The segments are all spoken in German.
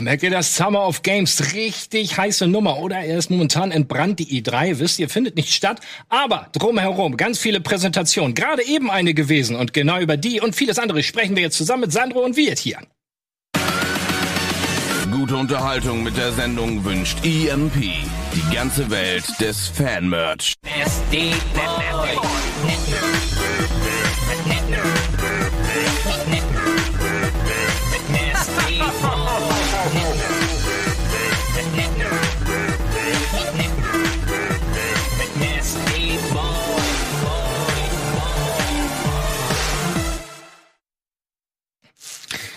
merkt ihr das Summer of Games? Richtig heiße Nummer, oder? Er ist momentan entbrannt, die E3, wisst ihr, findet nicht statt. Aber drumherum ganz viele Präsentationen. Gerade eben eine gewesen. Und genau über die und vieles andere sprechen wir jetzt zusammen mit Sandro und Wirt hier. Gute Unterhaltung mit der Sendung wünscht EMP. Die ganze Welt des Fan-Merch.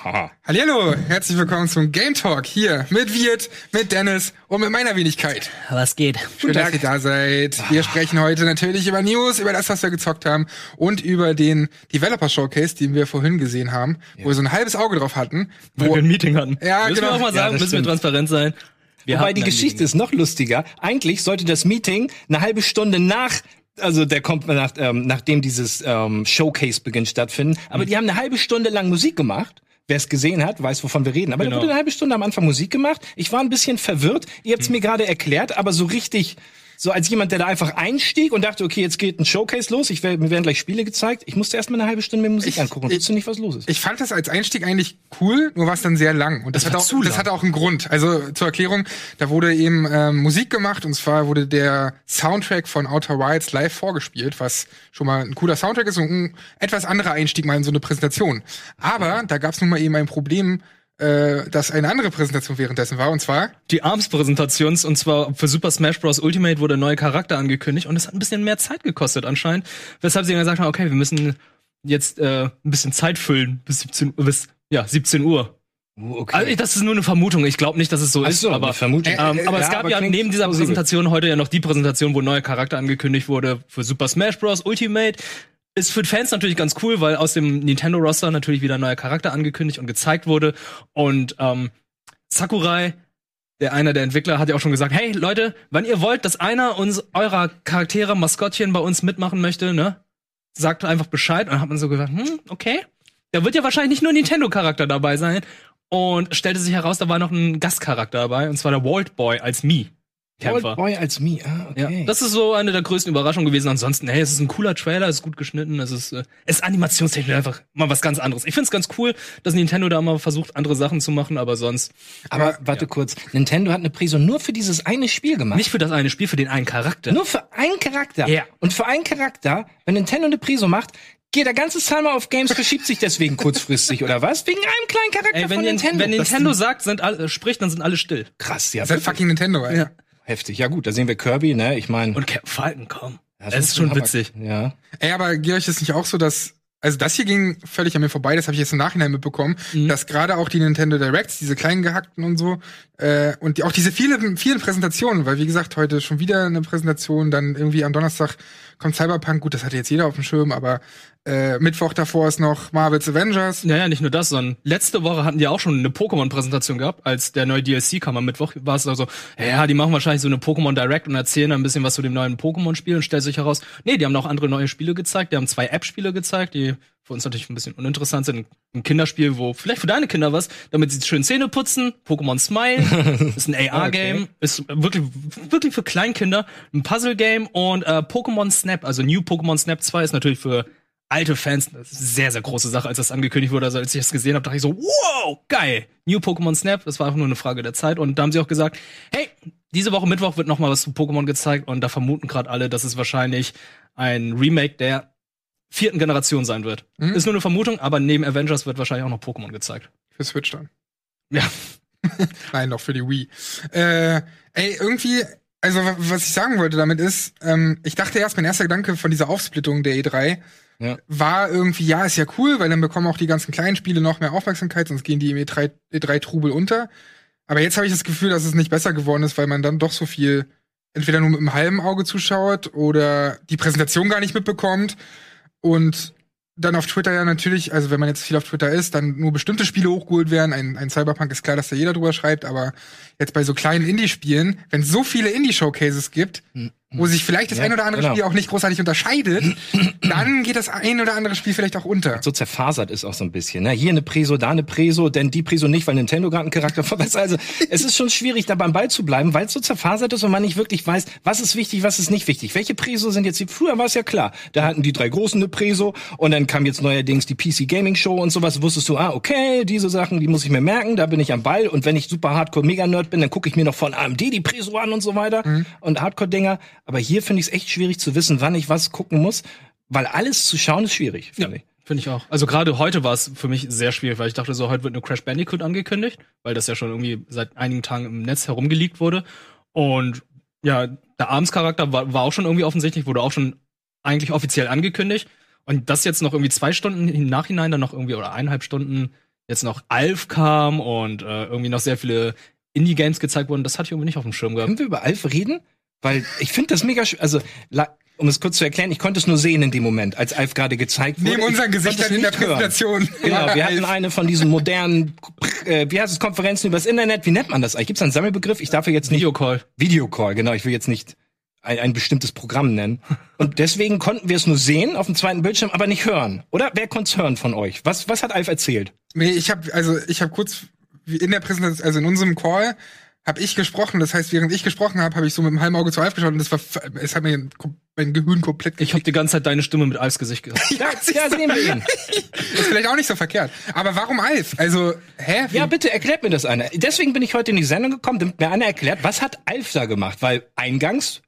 Hallo, herzlich willkommen zum Game Talk hier mit Wirt, mit Dennis und mit meiner Wenigkeit. Was geht? Schön, dass ihr da seid. Wir sprechen heute natürlich über News, über das, was wir gezockt haben und über den Developer Showcase, den wir vorhin gesehen haben, wo wir so ein halbes Auge drauf hatten. Weil Wo, wir ein Meeting hatten. Ja, müssen genau. wir auch mal Ja, sagen, das müssen wir stimmt. transparent sein. Wir Wobei die Geschichte Meeting. ist noch lustiger. Eigentlich sollte das Meeting eine halbe Stunde nach also der kommt nach, ähm, nachdem dieses ähm, Showcase beginnt stattfinden. Mhm. Aber die haben eine halbe Stunde lang Musik gemacht. Wer es gesehen hat, weiß, wovon wir reden. Aber Genau. da wurde eine halbe Stunde am Anfang Musik gemacht. Ich war ein bisschen verwirrt. Ihr habt es mir gerade erklärt, aber so richtig, so als jemand, der da einfach einstieg und dachte, okay, jetzt geht ein Showcase los. Ich werd, mir werden gleich Spiele gezeigt. Ich musste erst mal eine halbe Stunde mir Musik Ich- angucken. ich- Wusste nicht, was los ist. ich fand das als Einstieg eigentlich cool, nur war es dann sehr lang. Und das, Das hat auch, das hatte auch einen Grund. Also zur Erklärung, da wurde eben ähm, Musik gemacht und zwar wurde der Soundtrack von Outer Wilds live vorgespielt, was schon mal ein cooler Soundtrack ist und ein etwas anderer Einstieg mal in so eine Präsentation. Aber da gab es nun mal eben ein Problem, äh, dass eine andere Präsentation währenddessen war und zwar Die ARMS-Präsentations und zwar für Super Smash Bros. Ultimate wurde ein neuer Charakter angekündigt und es hat ein bisschen mehr Zeit gekostet anscheinend, weshalb sie dann gesagt haben, okay, wir müssen jetzt äh, ein bisschen Zeit füllen bis 17 Uhr, bis ja 17 Uhr. Okay. Also das ist nur eine Vermutung. Ich glaube nicht, dass es so Ach ist. so, aber eine Vermutung. Ähm, Äh, aber äh, es ja, gab aber ja neben dieser. Präsentation heute ja noch die Präsentation, wo ein neuer Charakter angekündigt wurde für Super Smash Bros. Ultimate. Ist für Fans natürlich ganz cool, weil aus dem Nintendo-Roster natürlich wieder ein neuer Charakter angekündigt und gezeigt wurde. Und ähm, Sakurai, der einer der Entwickler, hat ja auch schon gesagt, hey Leute, wenn ihr wollt, dass einer uns eurer Charaktere, Maskottchen bei uns mitmachen möchte, ne, sagt einfach Bescheid. Und dann hat man so gesagt, hm, okay. Da wird ja wahrscheinlich nicht nur Nintendo-Charakter dabei sein. Und stellte sich heraus, da war noch ein Gastcharakter dabei, und zwar der Walt Boy als Me. Old Kämpfer. Boy als me. Ah, okay. Ja, das ist so eine der größten Überraschungen gewesen. Ansonsten, hey, es ist ein cooler Trailer, es ist gut geschnitten, es ist, äh, es ist animationstechnisch einfach mal was ganz anderes. Ich find's ganz cool, dass Nintendo da mal versucht, andere Sachen zu machen, aber sonst Aber warte kurz, Nintendo hat eine Prise nur für dieses eine Spiel gemacht. nicht für das eine Spiel, für den einen Charakter. nur für einen Charakter. Ja. Und für einen Charakter, wenn Nintendo eine Prise macht, geht der ganze Summer of Games verschiebt sich deswegen kurzfristig oder was? Wegen einem kleinen Charakter Ey, wenn, von Nin- Nintendo. wenn Nintendo sagt, sind alle, äh, spricht, dann sind alle still. krass, ja. das ist halt fucking Nintendo, ey. Heftig. Ja gut, da sehen wir Kirby, ne? Ich meine, Und Captain Falcon, komm. das es ist schon Hammer. witzig. Ja. Ey, aber geht euch das nicht auch so, dass also das hier ging völlig an mir vorbei, das habe ich jetzt im Nachhinein mitbekommen, Mhm. dass gerade auch die Nintendo Directs, diese kleinen gehackten und so, äh, und die, auch diese vielen, vielen Präsentationen, weil wie gesagt, heute schon wieder eine Präsentation, dann irgendwie am Donnerstag kommt Cyberpunk, gut, das hatte jetzt jeder auf dem Schirm, aber äh, Mittwoch davor ist noch Marvel's Avengers. Naja, nicht nur das, sondern letzte Woche hatten die auch schon eine Pokémon-Präsentation gehabt, als der neue DLC kam am Mittwoch, war es also, ja, die machen wahrscheinlich so eine Pokémon Direct und erzählen ein bisschen was zu dem neuen Pokémon-Spiel und stellt sich heraus, nee, die haben noch andere neue Spiele gezeigt, die haben zwei App-Spiele gezeigt, die für uns natürlich ein bisschen uninteressant sind. Ein Kinderspiel, wo vielleicht für deine Kinder was, damit sie schön Zähne putzen, Pokémon Smile, ist ein AR-Game, ist wirklich, wirklich für Kleinkinder, ein Puzzle-Game und äh, Pokémon Snap, also New Pokémon Snap 2 ist natürlich für alte Fans, das ist eine sehr, sehr große Sache, als das angekündigt wurde. Also als ich das gesehen habe, dachte ich so, wow, geil. New Pokémon Snap, das war einfach nur eine Frage der Zeit. Und da haben sie auch gesagt, hey, diese Woche Mittwoch wird noch mal was zu Pokémon gezeigt und da vermuten gerade alle, dass es wahrscheinlich ein Remake der vierten Generation sein wird. Mhm. Ist nur eine Vermutung, aber neben Avengers wird wahrscheinlich auch noch Pokémon gezeigt. Für Switch dann. Ja. Nein, noch für die Wii. Äh, ey, irgendwie, also wa- was ich sagen wollte damit ist, ähm, ich dachte erst, mein erster Gedanke von dieser Aufsplittung der E3 Ja. war irgendwie, ja, ist ja cool, weil dann bekommen auch die ganzen kleinen Spiele noch mehr Aufmerksamkeit, sonst gehen die im E3, E3-Trubel unter. Aber jetzt habe ich das Gefühl, dass es nicht besser geworden ist, weil man dann doch so viel entweder nur mit einem halben Auge zuschaut oder die Präsentation gar nicht mitbekommt und dann auf Twitter ja natürlich, also wenn man jetzt viel auf Twitter ist, dann nur bestimmte Spiele hochgeholt werden. Ein, ein Cyberpunk ist klar, dass da jeder drüber schreibt, aber jetzt bei so kleinen Indie-Spielen, wenn es so viele Indie-Showcases gibt, Hm. Wo sich vielleicht das Ja, ein oder andere genau. Spiel auch nicht großartig unterscheidet, dann geht das ein oder andere Spiel vielleicht auch unter. so zerfasert ist auch so ein bisschen. Ne? Hier eine Preso, da eine Preso, denn die Preso nicht, weil Nintendo gerade einen Charakter verbessert. Also es ist schon schwierig, da beim Ball zu bleiben, weil es so zerfasert ist und man nicht wirklich weiß, was ist wichtig, was ist nicht wichtig. Welche Preso sind jetzt die? Früher war es ja klar. Da hatten die drei Großen eine Preso und dann kam jetzt neuerdings die PC Gaming Show und sowas. Wusstest du, ah, okay, diese Sachen, die muss ich mir merken, da bin ich am Ball. Und wenn ich super Hardcore Mega Nerd bin, dann gucke ich mir noch von AMD die Preso an und so weiter und Hardcore-Dinger. Aber hier finde ich es echt schwierig zu wissen, wann ich was gucken muss, weil alles zu schauen ist schwierig, finde ich. Finde ich auch. Also gerade heute war es für mich sehr schwierig, weil ich dachte so, heute wird eine Crash Bandicoot angekündigt, weil das ja schon irgendwie seit einigen Tagen im Netz herumgeleakt wurde. Und ja, der Arms-Charakter war, war auch schon irgendwie offensichtlich, wurde auch schon eigentlich offiziell angekündigt. Und das jetzt noch irgendwie zwei Stunden im Nachhinein, dann noch irgendwie, oder eineinhalb Stunden, jetzt noch Alf kam und äh, irgendwie noch sehr viele Indie-Games gezeigt wurden, das hatte ich irgendwie nicht auf dem Schirm gehabt. Können wir über Alf reden? Weil ich finde das mega, also um es kurz zu erklären, ich konnte es nur sehen in dem Moment, als Alf gerade gezeigt wurde. Neben unseren Gesichtern es in der nicht hören. Präsentation. Genau, wir hatten eine von diesen modernen, äh, wie heißt es, Konferenzen übers Internet. Wie nennt man das eigentlich? Gibt es einen Sammelbegriff? Ich darf ja jetzt nicht. Videocall. Videocall, genau. Ich will jetzt nicht ein, ein bestimmtes Programm nennen. Und deswegen konnten wir es nur sehen auf dem zweiten Bildschirm, aber nicht hören. Oder wer konnte es hören von euch? Was, was hat Alf erzählt? Nee, ich habe also ich habe kurz wie in der Präsentation, also in unserem Call habe ich gesprochen. Das heißt, während ich gesprochen habe, habe ich so mit dem halben Auge zu Alf geschaut und das war es hat mir mein Gehirn komplett Ich habe die ganze Zeit deine Stimme mit Alfs Gesicht gehört. Ja, ja sehen wir ihn. ist vielleicht auch nicht so verkehrt. Aber warum Alf? Also, hä? Ja, bitte erklärt mir das einer. Deswegen bin ich heute in die Sendung gekommen, damit mir einer erklärt, was hat Alf da gemacht? Weil eingangs,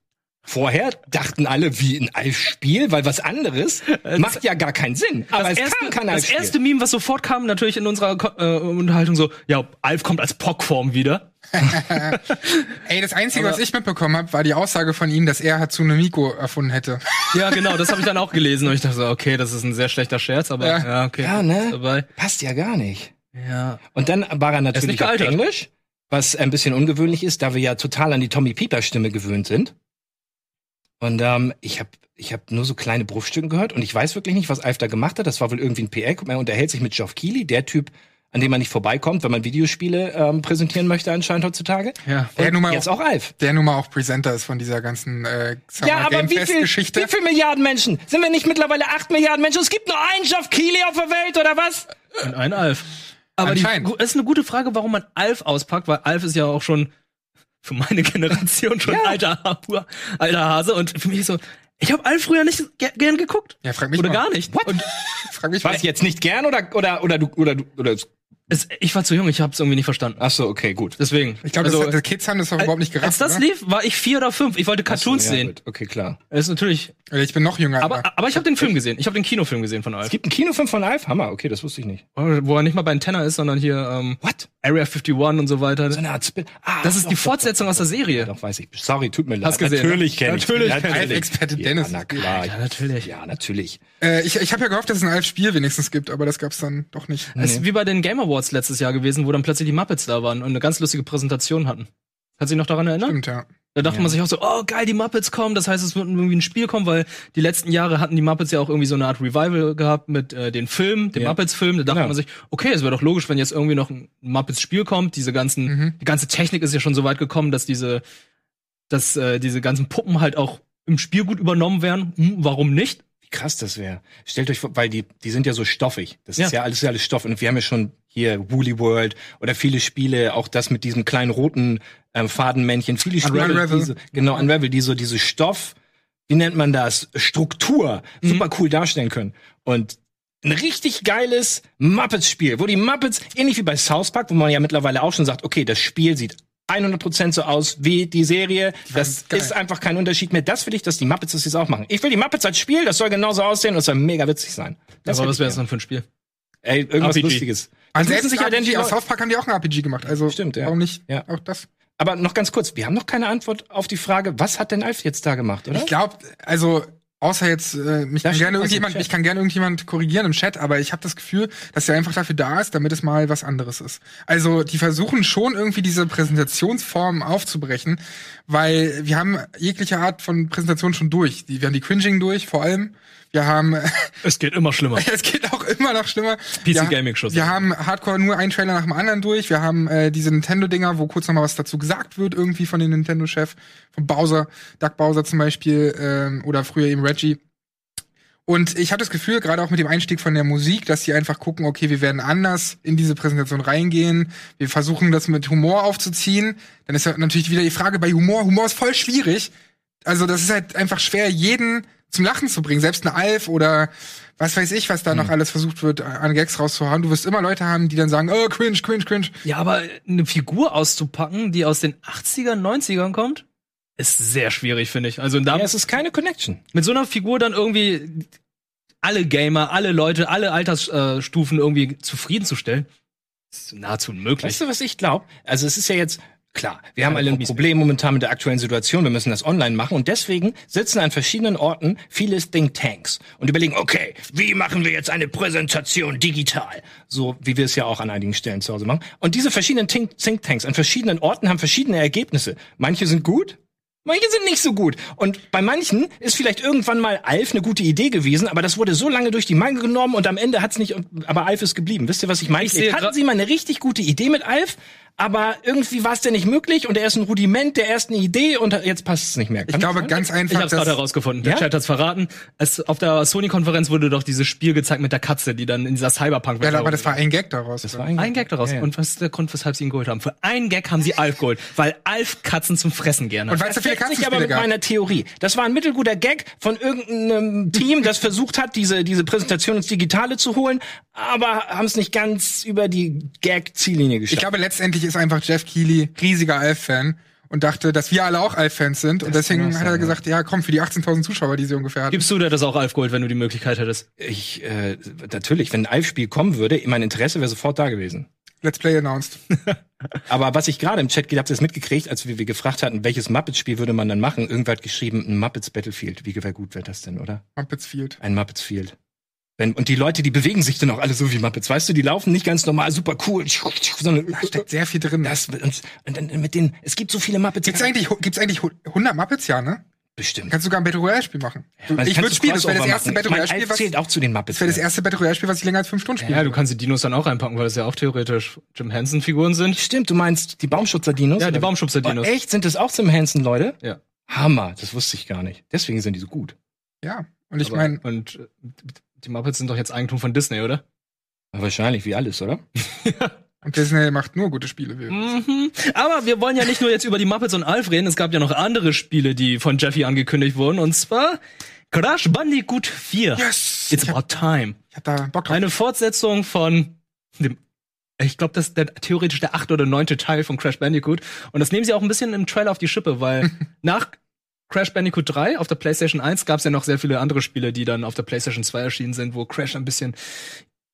vorher dachten alle, wie ein Alf-Spiel, weil was anderes macht ja gar keinen Sinn. Aber es erste, kam kein das Alf-Spiel. erste Meme, was sofort kam, natürlich in unserer äh, Unterhaltung so, ja, Alf kommt als Pockform wieder. Ey, das Einzige, was ich mitbekommen habe, war die Aussage von ihm, dass er Hatsune Miku erfunden hätte. Ja, genau, das habe ich dann auch gelesen und ich dachte so, okay, das ist ein sehr schlechter Scherz, aber Ja. ja, okay. Ja, ne? Passt ja gar nicht. Ja. Und dann war er nicht natürlich auf gealtert. Englisch, was ein bisschen ungewöhnlich ist, da wir ja total an die Tommy Pieper Stimme gewöhnt sind. Und ähm, ich habe ich hab nur so kleine Bruchstücken gehört und ich weiß wirklich nicht, was Alf da gemacht hat. Das war wohl irgendwie ein PR. Guck mal, Er unterhält sich mit Geoff Keighley, der Typ, an dem man nicht vorbeikommt, wenn man Videospiele ähm, präsentieren möchte anscheinend heutzutage. Ja. Der nun mal jetzt auch Alf. Der nun mal auch Presenter ist von dieser ganzen äh, Summer Ja, aber Game wie viel, Geschichte. wie viel Milliarden Menschen? Sind wir nicht mittlerweile acht Milliarden Menschen? Es gibt nur einen Geoff Keighley auf der Welt, oder was? Und ein Alf. Aber die, ist eine gute Frage, warum man Alf auspackt, weil Alf ist ja auch schon für meine Generation schon Ja. alter, alter Hase und für mich so, ich habe Alf früher nicht ge gern geguckt. Ja, frag mich Oder mal. gar nicht. Und Frag mich Was, was. jetzt nicht gern oder, oder, oder du, oder du, oder, es, ich war zu jung, ich habe es irgendwie nicht verstanden. ach so, okay, gut. Deswegen. Ich glaube, also, das, das Kids haben das doch überhaupt nicht gerafft. als das oder? lief, war ich vier oder fünf. Ich wollte Cartoons Ja, sehen. gut. Okay, klar. Das ist natürlich. Oder Ich bin noch jünger. Aber, aber ich habe den Film gesehen. Ich habe den Kinofilm gesehen von Alf. Es gibt einen Kinofilm von Alf? Hammer, okay, das wusste ich nicht. Wo er nicht mal bei Antenna ist, sondern hier ähm, What? Area 51 und so weiter. So eine Art Spin. Ah, Das ist doch, die doch, Fortsetzung doch, aus der Serie. Doch, weiß ich. Sorry, tut mir leid. Hast gesehen, natürlich ne? kenne ich. Natürlich kenn ich den. Experte ja, Dennis. na klar. Ja, natürlich. Ja, natürlich. Äh, ich ich habe ja gehofft, dass es ein Alf-Spiel wenigstens gibt, aber das gab's dann doch nicht. Es ist wie bei den Game Awards letztes Jahr gewesen, wo dann plötzlich die Muppets da waren und eine ganz lustige Präsentation hatten. Kannst du dich noch daran erinnern? Stimmt, ja. Da dachte Ja. man sich auch so, oh geil, die Muppets kommen, das heißt, es wird irgendwie ein Spiel kommen, weil die letzten Jahre hatten die Muppets ja auch irgendwie so eine Art Revival gehabt mit äh, den Film, dem Ja. Muppets-Film. Da dachte Ja. man sich, okay, es wäre doch logisch, wenn jetzt irgendwie noch ein Muppets-Spiel kommt. Diese ganzen, Mhm. die ganze Technik ist ja schon so weit gekommen, dass diese, dass äh, diese ganzen Puppen halt auch im Spiel gut übernommen werden. Hm, warum nicht? Wie krass das wäre. Stellt euch vor, weil die, die sind ja so stoffig. Das ist ja alles, ja alles Stoff. Und wir haben ja schon hier Woolly World oder viele Spiele, auch das mit diesem kleinen roten ähm, Fadenmännchen. Viele Spiele, Unravel. diese, genau, Unravel, die so diese Stoff, wie nennt man das? Struktur super cool darstellen können. Und ein richtig geiles Muppets-Spiel, wo die Muppets, ähnlich wie bei South Park, wo man ja mittlerweile auch schon sagt, okay, das Spiel sieht 100% so aus wie die Serie. Das geil. ist einfach kein Unterschied mehr. Das will ich, dass die Muppets das jetzt auch machen. Ich will die Muppets als Spiel, das soll genauso aussehen und das soll mega witzig sein. Das Aber was wäre das gern. dann für ein Spiel? Ey, irgendwas RPG. Lustiges. Also selbst sich RPG, aus South Park haben die auch ein RPG gemacht. Also Stimmt, ja. warum nicht Ja. auch das? Aber noch ganz kurz, wir haben noch keine Antwort auf die Frage, was hat denn Alf jetzt da gemacht, oder? Ich glaube, also Außer jetzt, äh, mich kann gerne im irgendjemand, ich kann gerne irgendjemand korrigieren im Chat, aber ich habe das Gefühl, dass er einfach dafür da ist, damit es mal was anderes ist. Also die versuchen schon irgendwie diese Präsentationsform aufzubrechen, weil wir haben jegliche Art von Präsentation schon durch. Die, wir haben die Cringing durch, vor allem. Wir haben Es geht immer schlimmer. es geht auch immer noch schlimmer. PC Gaming Schuss. Wir haben Hardcore nur einen Trailer nach dem anderen durch. Wir haben äh, diese Nintendo-Dinger, wo kurz noch mal was dazu gesagt wird, irgendwie von dem Nintendo-Chef, von Bowser, Doug Bowser zum Beispiel, ähm, oder früher eben Reggie. Und ich habe das Gefühl, gerade auch mit dem Einstieg von der Musik, dass sie einfach gucken, okay, wir werden anders in diese Präsentation reingehen. Wir versuchen das mit Humor aufzuziehen. Dann ist natürlich wieder die Frage bei Humor. Humor ist voll schwierig. Also das ist halt einfach schwer, jeden zum Lachen zu bringen. Selbst eine Alf oder was weiß ich, was da noch alles versucht wird, an Gags rauszuhauen. Du wirst immer Leute haben, die dann sagen, oh, cringe, cringe, cringe. Ja, aber eine Figur auszupacken, die aus den 80ern, 90ern kommt, ist sehr schwierig, finde ich. Also da, Ja, es ist keine Connection. mit so einer Figur dann irgendwie alle Gamer, alle Leute, alle Altersstufen irgendwie zufriedenzustellen, ist nahezu unmöglich. Weißt du, was ich glaube? Also es ist ja jetzt klar, wir haben alle ein Problem momentan mit der aktuellen Situation. Wir müssen das online machen und deswegen sitzen an verschiedenen Orten viele Thinktanks und überlegen, okay, wie machen wir jetzt eine Präsentation digital? So wie wir es ja auch an einigen Stellen zu Hause machen. Und diese verschiedenen Think Thinktanks an verschiedenen Orten haben verschiedene Ergebnisse. Manche sind gut, Manche sind nicht so gut. Und bei manchen ist vielleicht irgendwann mal Alf eine gute Idee gewesen, aber das wurde so lange durch die Mangel genommen und am Ende hat's nicht, aber Alf ist geblieben. Wisst ihr, was ich meine? Ich Hatten sie mal eine richtig gute Idee mit Alf, aber irgendwie war es denn nicht möglich und er ist ein Rudiment der ersten Idee und jetzt passt es nicht mehr. Ich glaube ganz Ich einfach, hab's gerade herausgefunden. Der Ja? Chat hat's verraten. Es, auf der Sony-Konferenz wurde doch dieses Spiel gezeigt mit der Katze, die dann in dieser cyberpunk ja, aber das war ein Gag daraus. Das war ein Gag daraus. Ja, ja. Und was ist der Grund, weshalb sie ihn geholt haben? Für einen Gag haben sie Alf geholt, weil Alf Katzen zum Fressen gerne Und hat. weil es so viele deckt sich aber mit gab. meiner Theorie. Das war ein mittelguter Gag von irgendeinem Team, das versucht hat, diese, diese Präsentation ins Digitale zu holen, aber haben es nicht ganz über die Gag-Ziellinie Ich geschafft. glaube, letztendlich ist einfach Jeff Keighley riesiger Alf-Fan und dachte, dass wir alle auch Alf-Fans sind. und Das deswegen kann auch hat er sein, gesagt, ja, komm, für die 18.000 Zuschauer, die sie ungefähr hatten. Gibst du dir das auch Alf geholt, wenn du die Möglichkeit hättest? Ich, äh, natürlich, wenn ein Alf-Spiel kommen würde, mein Interesse wäre sofort da gewesen. Let's Play announced. Aber was ich gerade im Chat, habt ihr das mitgekriegt, als wir, wir gefragt hatten, welches Muppets-Spiel würde man dann machen? Irgendwer hat geschrieben, ein Muppets Battlefield. Wie wie gut wäre das denn, oder? Muppets Field. Ein Muppets Field. Wenn, und die Leute, die bewegen sich dann auch alle so wie Muppets, weißt du, die laufen nicht ganz normal, super cool, sondern Da steckt sehr viel drin. das und, und, und mit den, es gibt so viele Muppets. Gibt's eigentlich, gibt's eigentlich 100 Muppets? Ja, ne? bestimmt. Kannst sogar ein Battle Royale Spiel machen. Man ich würde spielen, das wäre das erste machen. Battle Ich mein, Royale Spiel, Alf was, zählt auch zu den Muppets. das wäre das erste Battle Royale Spiel, was ich länger als fünf Stunden spiele. Ja, du kannst die Dinos dann auch reinpacken, weil das ja auch theoretisch Jim Henson-Figuren sind. Stimmt, du meinst die Baumschutzer-Dinos? Ja, die oder? Baumschubser-Dinos. Oh, echt? Sind das auch zum Hansen, Leute? Ja. Hammer, das wusste ich gar nicht. Deswegen sind die so gut. Ja. Und ich meine, Und äh, die Muppets sind doch jetzt Eigentum von Disney, oder? Ja, wahrscheinlich, wie alles, oder? und Disney macht nur gute Spiele. Mhm. Aber wir wollen ja nicht nur jetzt über die Muppets und Alf reden. Es gab ja noch andere Spiele, die von Jeffy angekündigt wurden. Und zwar Crash Bandicoot 4. Yes! It's Ich hab, about time. ich hab da Bock drauf. Eine Fortsetzung von dem ich glaube, das ist der, theoretisch der achte oder neunte Teil von Crash Bandicoot. Und das nehmen sie auch ein bisschen im Trailer auf die Schippe, weil nach Crash Bandicoot 3 auf der PlayStation 1 gab es ja noch sehr viele andere Spiele, die dann auf der PlayStation 2 erschienen sind, wo Crash ein bisschen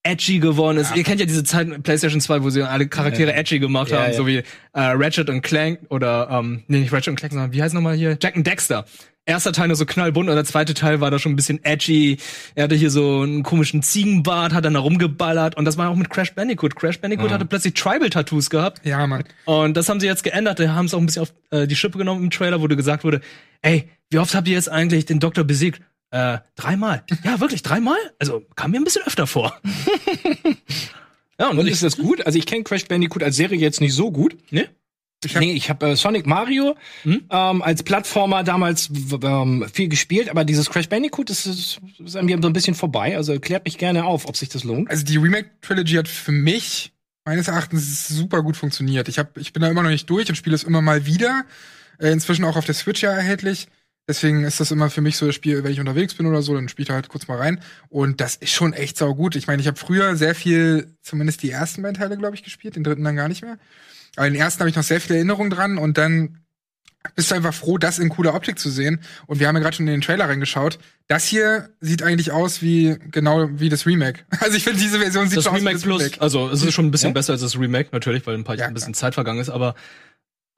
edgy geworden ist. Ihr kennt ja diese Zeit mit PlayStation 2, wo sie alle Charaktere edgy gemacht Ja, haben, ja. so wie äh, Ratchet und Clank oder ähm, nee, nicht Ratchet und Clank, sondern wie heißt nochmal hier? Jack and Dexter. Erster Teil nur so knallbunt und der zweite Teil war da schon ein bisschen edgy. Er hatte hier so einen komischen Ziegenbart, hat dann da rumgeballert und das war auch mit Crash Bandicoot. Crash Bandicoot hatte plötzlich Tribal-Tattoos gehabt Ja, Mann. und das haben sie jetzt geändert. Da haben es auch ein bisschen auf äh, die Schippe genommen im Trailer, wo dir gesagt wurde, ey, wie oft habt ihr jetzt eigentlich den Doktor besiegt? Äh, dreimal. Ja, wirklich, dreimal? Also kam mir ein bisschen öfter vor. ja, und, Und ist das gut? Also ich kenne Crash Bandicoot als Serie jetzt nicht so gut. ne? Ich hab, nee, ich habe äh, Sonic Mario Hm? ähm, als Plattformer damals ähm, viel gespielt, aber dieses Crash Bandicoot das ist, ist an mir so ein bisschen vorbei. Also klärt mich gerne auf, ob sich das lohnt. also die Remake-Trilogy hat für mich meines Erachtens super gut funktioniert. Ich, hab, ich bin da immer noch nicht durch und spiele es immer mal wieder. Äh, inzwischen auch auf der Switch ja erhältlich. Deswegen ist das immer für mich so das Spiel, wenn ich unterwegs bin oder so, dann spiele ich da halt kurz mal rein. Und das ist schon echt saugut. Ich meine, ich habe früher sehr viel, zumindest die ersten beiden Teile, glaube ich, gespielt, den dritten dann gar nicht mehr. Aber den ersten habe ich noch sehr viele Erinnerungen dran und dann bist du einfach froh, das in cooler Optik zu sehen. Und wir haben ja gerade schon in den Trailer reingeschaut. Das hier sieht eigentlich aus wie genau wie das Remake. Also ich finde, diese Version sieht Das so aus wie Remake das Plus, Remake. also es ist schon ein bisschen Ja? besser als das Remake, natürlich, weil ein, paar, Ja, ein bisschen Zeit vergangen ist, aber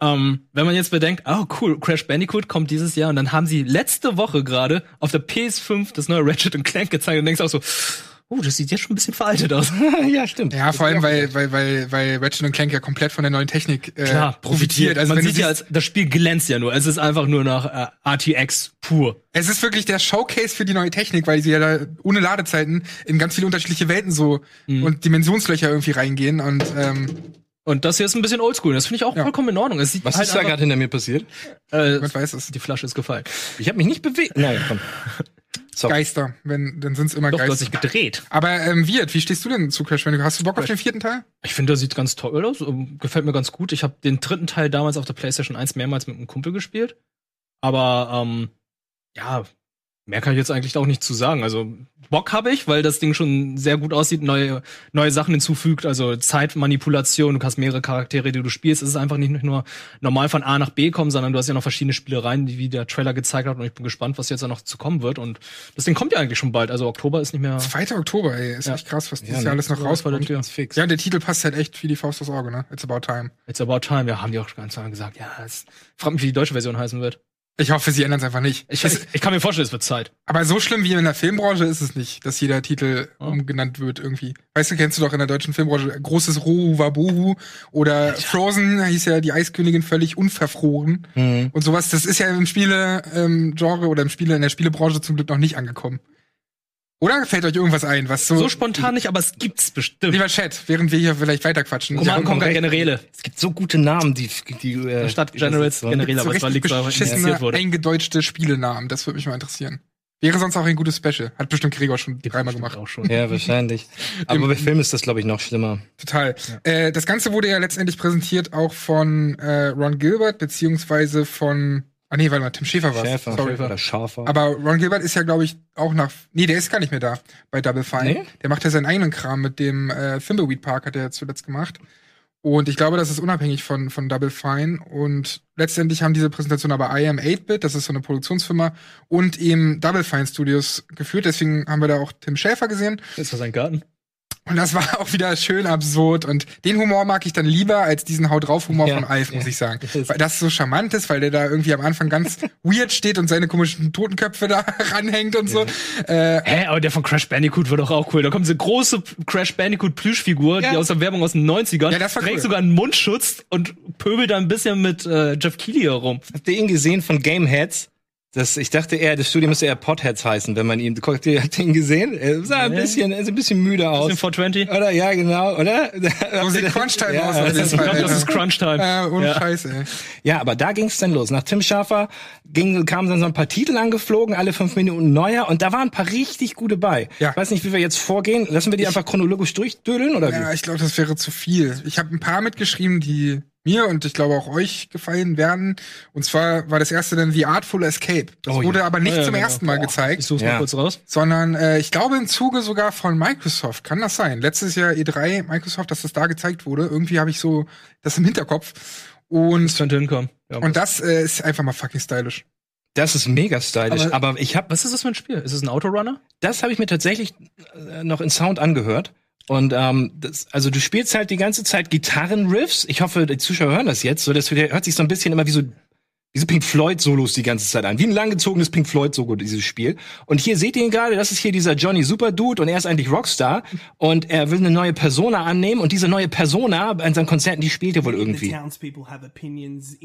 Ähm, wenn man jetzt bedenkt, oh cool, Crash Bandicoot kommt dieses Jahr und dann haben sie letzte Woche gerade auf der PS5 das neue Ratchet Clank gezeigt und denkst auch so, oh, das sieht jetzt schon ein bisschen veraltet aus. ja, stimmt. Ja, vor allem, weil, weil, weil, weil Ratchet und Clank ja komplett von der neuen Technik äh, Klar, profitiert. Also man sieht ja, als, das Spiel glänzt ja nur. Es ist einfach nur nach äh, RTX pur. Es ist wirklich der Showcase für die neue Technik, weil sie ja da ohne Ladezeiten in ganz viele unterschiedliche Welten so Mhm. und Dimensionslöcher irgendwie reingehen und ähm, Und das hier ist ein bisschen oldschool. Das finde ich auch Ja. vollkommen in Ordnung. Es sieht Was halt ist da gerade hinter mir passiert? äh, man weiß es. Die Flasche ist gefallen. Ich habe mich nicht bewegt. Nein, komm. Sorry. Geister, wenn dann sind's immer Doch, du hast Geister. dich gedreht. Aber ähm, Wirt, wie stehst du denn zu Crash Bandicoot? Hast du Bock auf den vierten Teil? Ich finde, der sieht ganz toll aus. ähm, Gefällt mir ganz gut. Ich habe den dritten Teil damals auf der PlayStation 1 mehrmals mit einem Kumpel gespielt. Aber ähm, ja, mehr kann ich jetzt eigentlich auch nicht zu sagen. Also Bock habe ich, weil das Ding schon sehr gut aussieht, neue, neue Sachen hinzufügt, also Zeitmanipulation, du hast mehrere Charaktere, die du spielst. Es ist einfach nicht nur normal von A nach B kommen, sondern du hast ja noch verschiedene Spielereien, die wie der Trailer gezeigt hat und ich bin gespannt, was jetzt da noch zu kommen wird. Und das Ding kommt ja eigentlich schon bald. Also Oktober ist nicht mehr 2. Oktober, ey, ist Ja. echt krass, was dieses Ja, Jahr alles noch der rauskommt. Ganz fix. Ja, der Titel passt halt echt wie die Faust aufs Auge, ne? It's about time. It's about time. Ja, haben die auch ganz lange gesagt. Ja, es fragt mich, wie die deutsche Version heißen wird. Ich hoffe, sie ändern es einfach nicht. Ich, Es- ich, kann mir vorstellen, es wird Zeit. aber so schlimm wie in der Filmbranche ist es nicht, dass jeder Titel Oh. umgenannt wird irgendwie. Weißt du, kennst du doch in der deutschen Filmbranche großes Rohu Wabohu oder Frozen hieß ja die Eiskönigin völlig unverfroren Mhm. und sowas. Das ist ja im Spiele ähm, oder im Spiele in der Spielebranche zum Glück noch nicht angekommen. Oder fällt euch irgendwas ein, was so, So spontan nicht, aber es gibt's bestimmt. Lieber Chat, während wir hier vielleicht weiterquatschen. Ja, kommen recht. Generäle. Es gibt so gute Namen, die, die äh, Stadt die Generals das- Generäle, so aber es war beschissene, wurde. eingedeutschte Spielenamen. Das würde mich mal interessieren. Wäre sonst auch ein gutes Special. Hat bestimmt Gregor schon dreimal gemacht. Auch schon. Ja, wahrscheinlich. Aber bei Film ist das, glaube ich, noch schlimmer. Total. Äh, das Ganze wurde ja letztendlich präsentiert auch von äh, Ron Gilbert, beziehungsweise von. Ah nee, warte mal, Tim Schäfer war Schäfer, Sorry. oder Schafer. Aber Ron Gilbert ist ja, glaube ich, auch nach. Nee, der ist gar nicht mehr da bei Double Fine. Nee? Der macht ja seinen eigenen Kram mit dem äh, Thimbleweed Park, hat er zuletzt gemacht. Und ich glaube, das ist unabhängig von, von Double Fine. Und letztendlich haben diese Präsentation aber I Am 8-Bit, das ist so eine Produktionsfirma, und eben Double Fine Studios geführt. Deswegen haben wir da auch Tim Schäfer gesehen. Ist das ein Garten? Und das war auch wieder schön absurd. Und den Humor mag ich dann lieber als diesen Haut drauf Humor Ja, von Alf, muss ja. ich sagen. Weil das so charmant ist, weil der da irgendwie am Anfang ganz weird steht und seine komischen Totenköpfe da ranhängt und so. Äh, Hä, aber der von Crash Bandicoot wird doch auch cool. Da kommt diese große Crash Bandicoot Plüschfigur, Ja. die aus der Werbung aus den 90ern, Ja, das war trägt cool. sogar einen Mundschutz und pöbelt da ein bisschen mit äh, Jeff Keighley herum. Habt ihr ihn gesehen von Gameheads? Das, ich dachte eher, das Studio müsste eher Potheads heißen, wenn man ihn, guckt ihr, habt ihr ihn gesehen? Er sah ein bisschen, er sieht ein bisschen müde aus. Bisschen 420? Oder? Ja, genau, oder? so sieht Crunch-Time Ja, aus das ist- Ich Fall. glaube, das ist Alter. Crunch Time. Äh, ohne Ja. Scheiß, ey. Ja, aber da ging's dann los. Nach Tim Schafer ging, kamen dann so ein paar Titel angeflogen, alle fünf Minuten neuer, und da waren ein paar richtig gute bei. Ja. Ich weiß nicht, wie wir jetzt vorgehen. Lassen wir die einfach chronologisch durchdödeln, oder Ja, wie? ich glaube, das wäre zu viel. Ich habe ein paar mitgeschrieben, die mir und ich glaube auch euch gefallen werden. Und zwar war das erste dann The Artful Escape. Das Oh ja. wurde aber nicht Ja, ja, zum genau. ersten Mal Ich gezeigt. such's Ja. mal kurz raus. sondern äh, ich glaube im Zuge sogar von Microsoft. Kann das sein? Letztes Jahr E3 Microsoft, dass das da gezeigt wurde. Irgendwie habe ich so das im Hinterkopf. Das Und, könnte hinkommen. Ja. und das äh, ist einfach mal fucking stylisch. Das ist mega stylisch, Aber- aber, ich habe was ist das für ein Spiel? Ist es ein Autorunner? das habe ich mir tatsächlich äh, noch in Sound angehört. Und ähm, das, also du spielst halt die ganze Zeit Gitarrenriffs. Ich hoffe, die Zuschauer hören das jetzt, so wir, hört sich so ein bisschen immer wie so diese Pink Floyd Solos die ganze Zeit an, wie ein langgezogenes Pink Floyd Solo dieses Spiel. Und hier seht ihr ihn gerade, das ist hier dieser Johnny Super Dude und er ist eigentlich Rockstar und er will eine neue Persona annehmen und diese neue Persona an seinen Konzerten, die spielt er wohl irgendwie. opinions.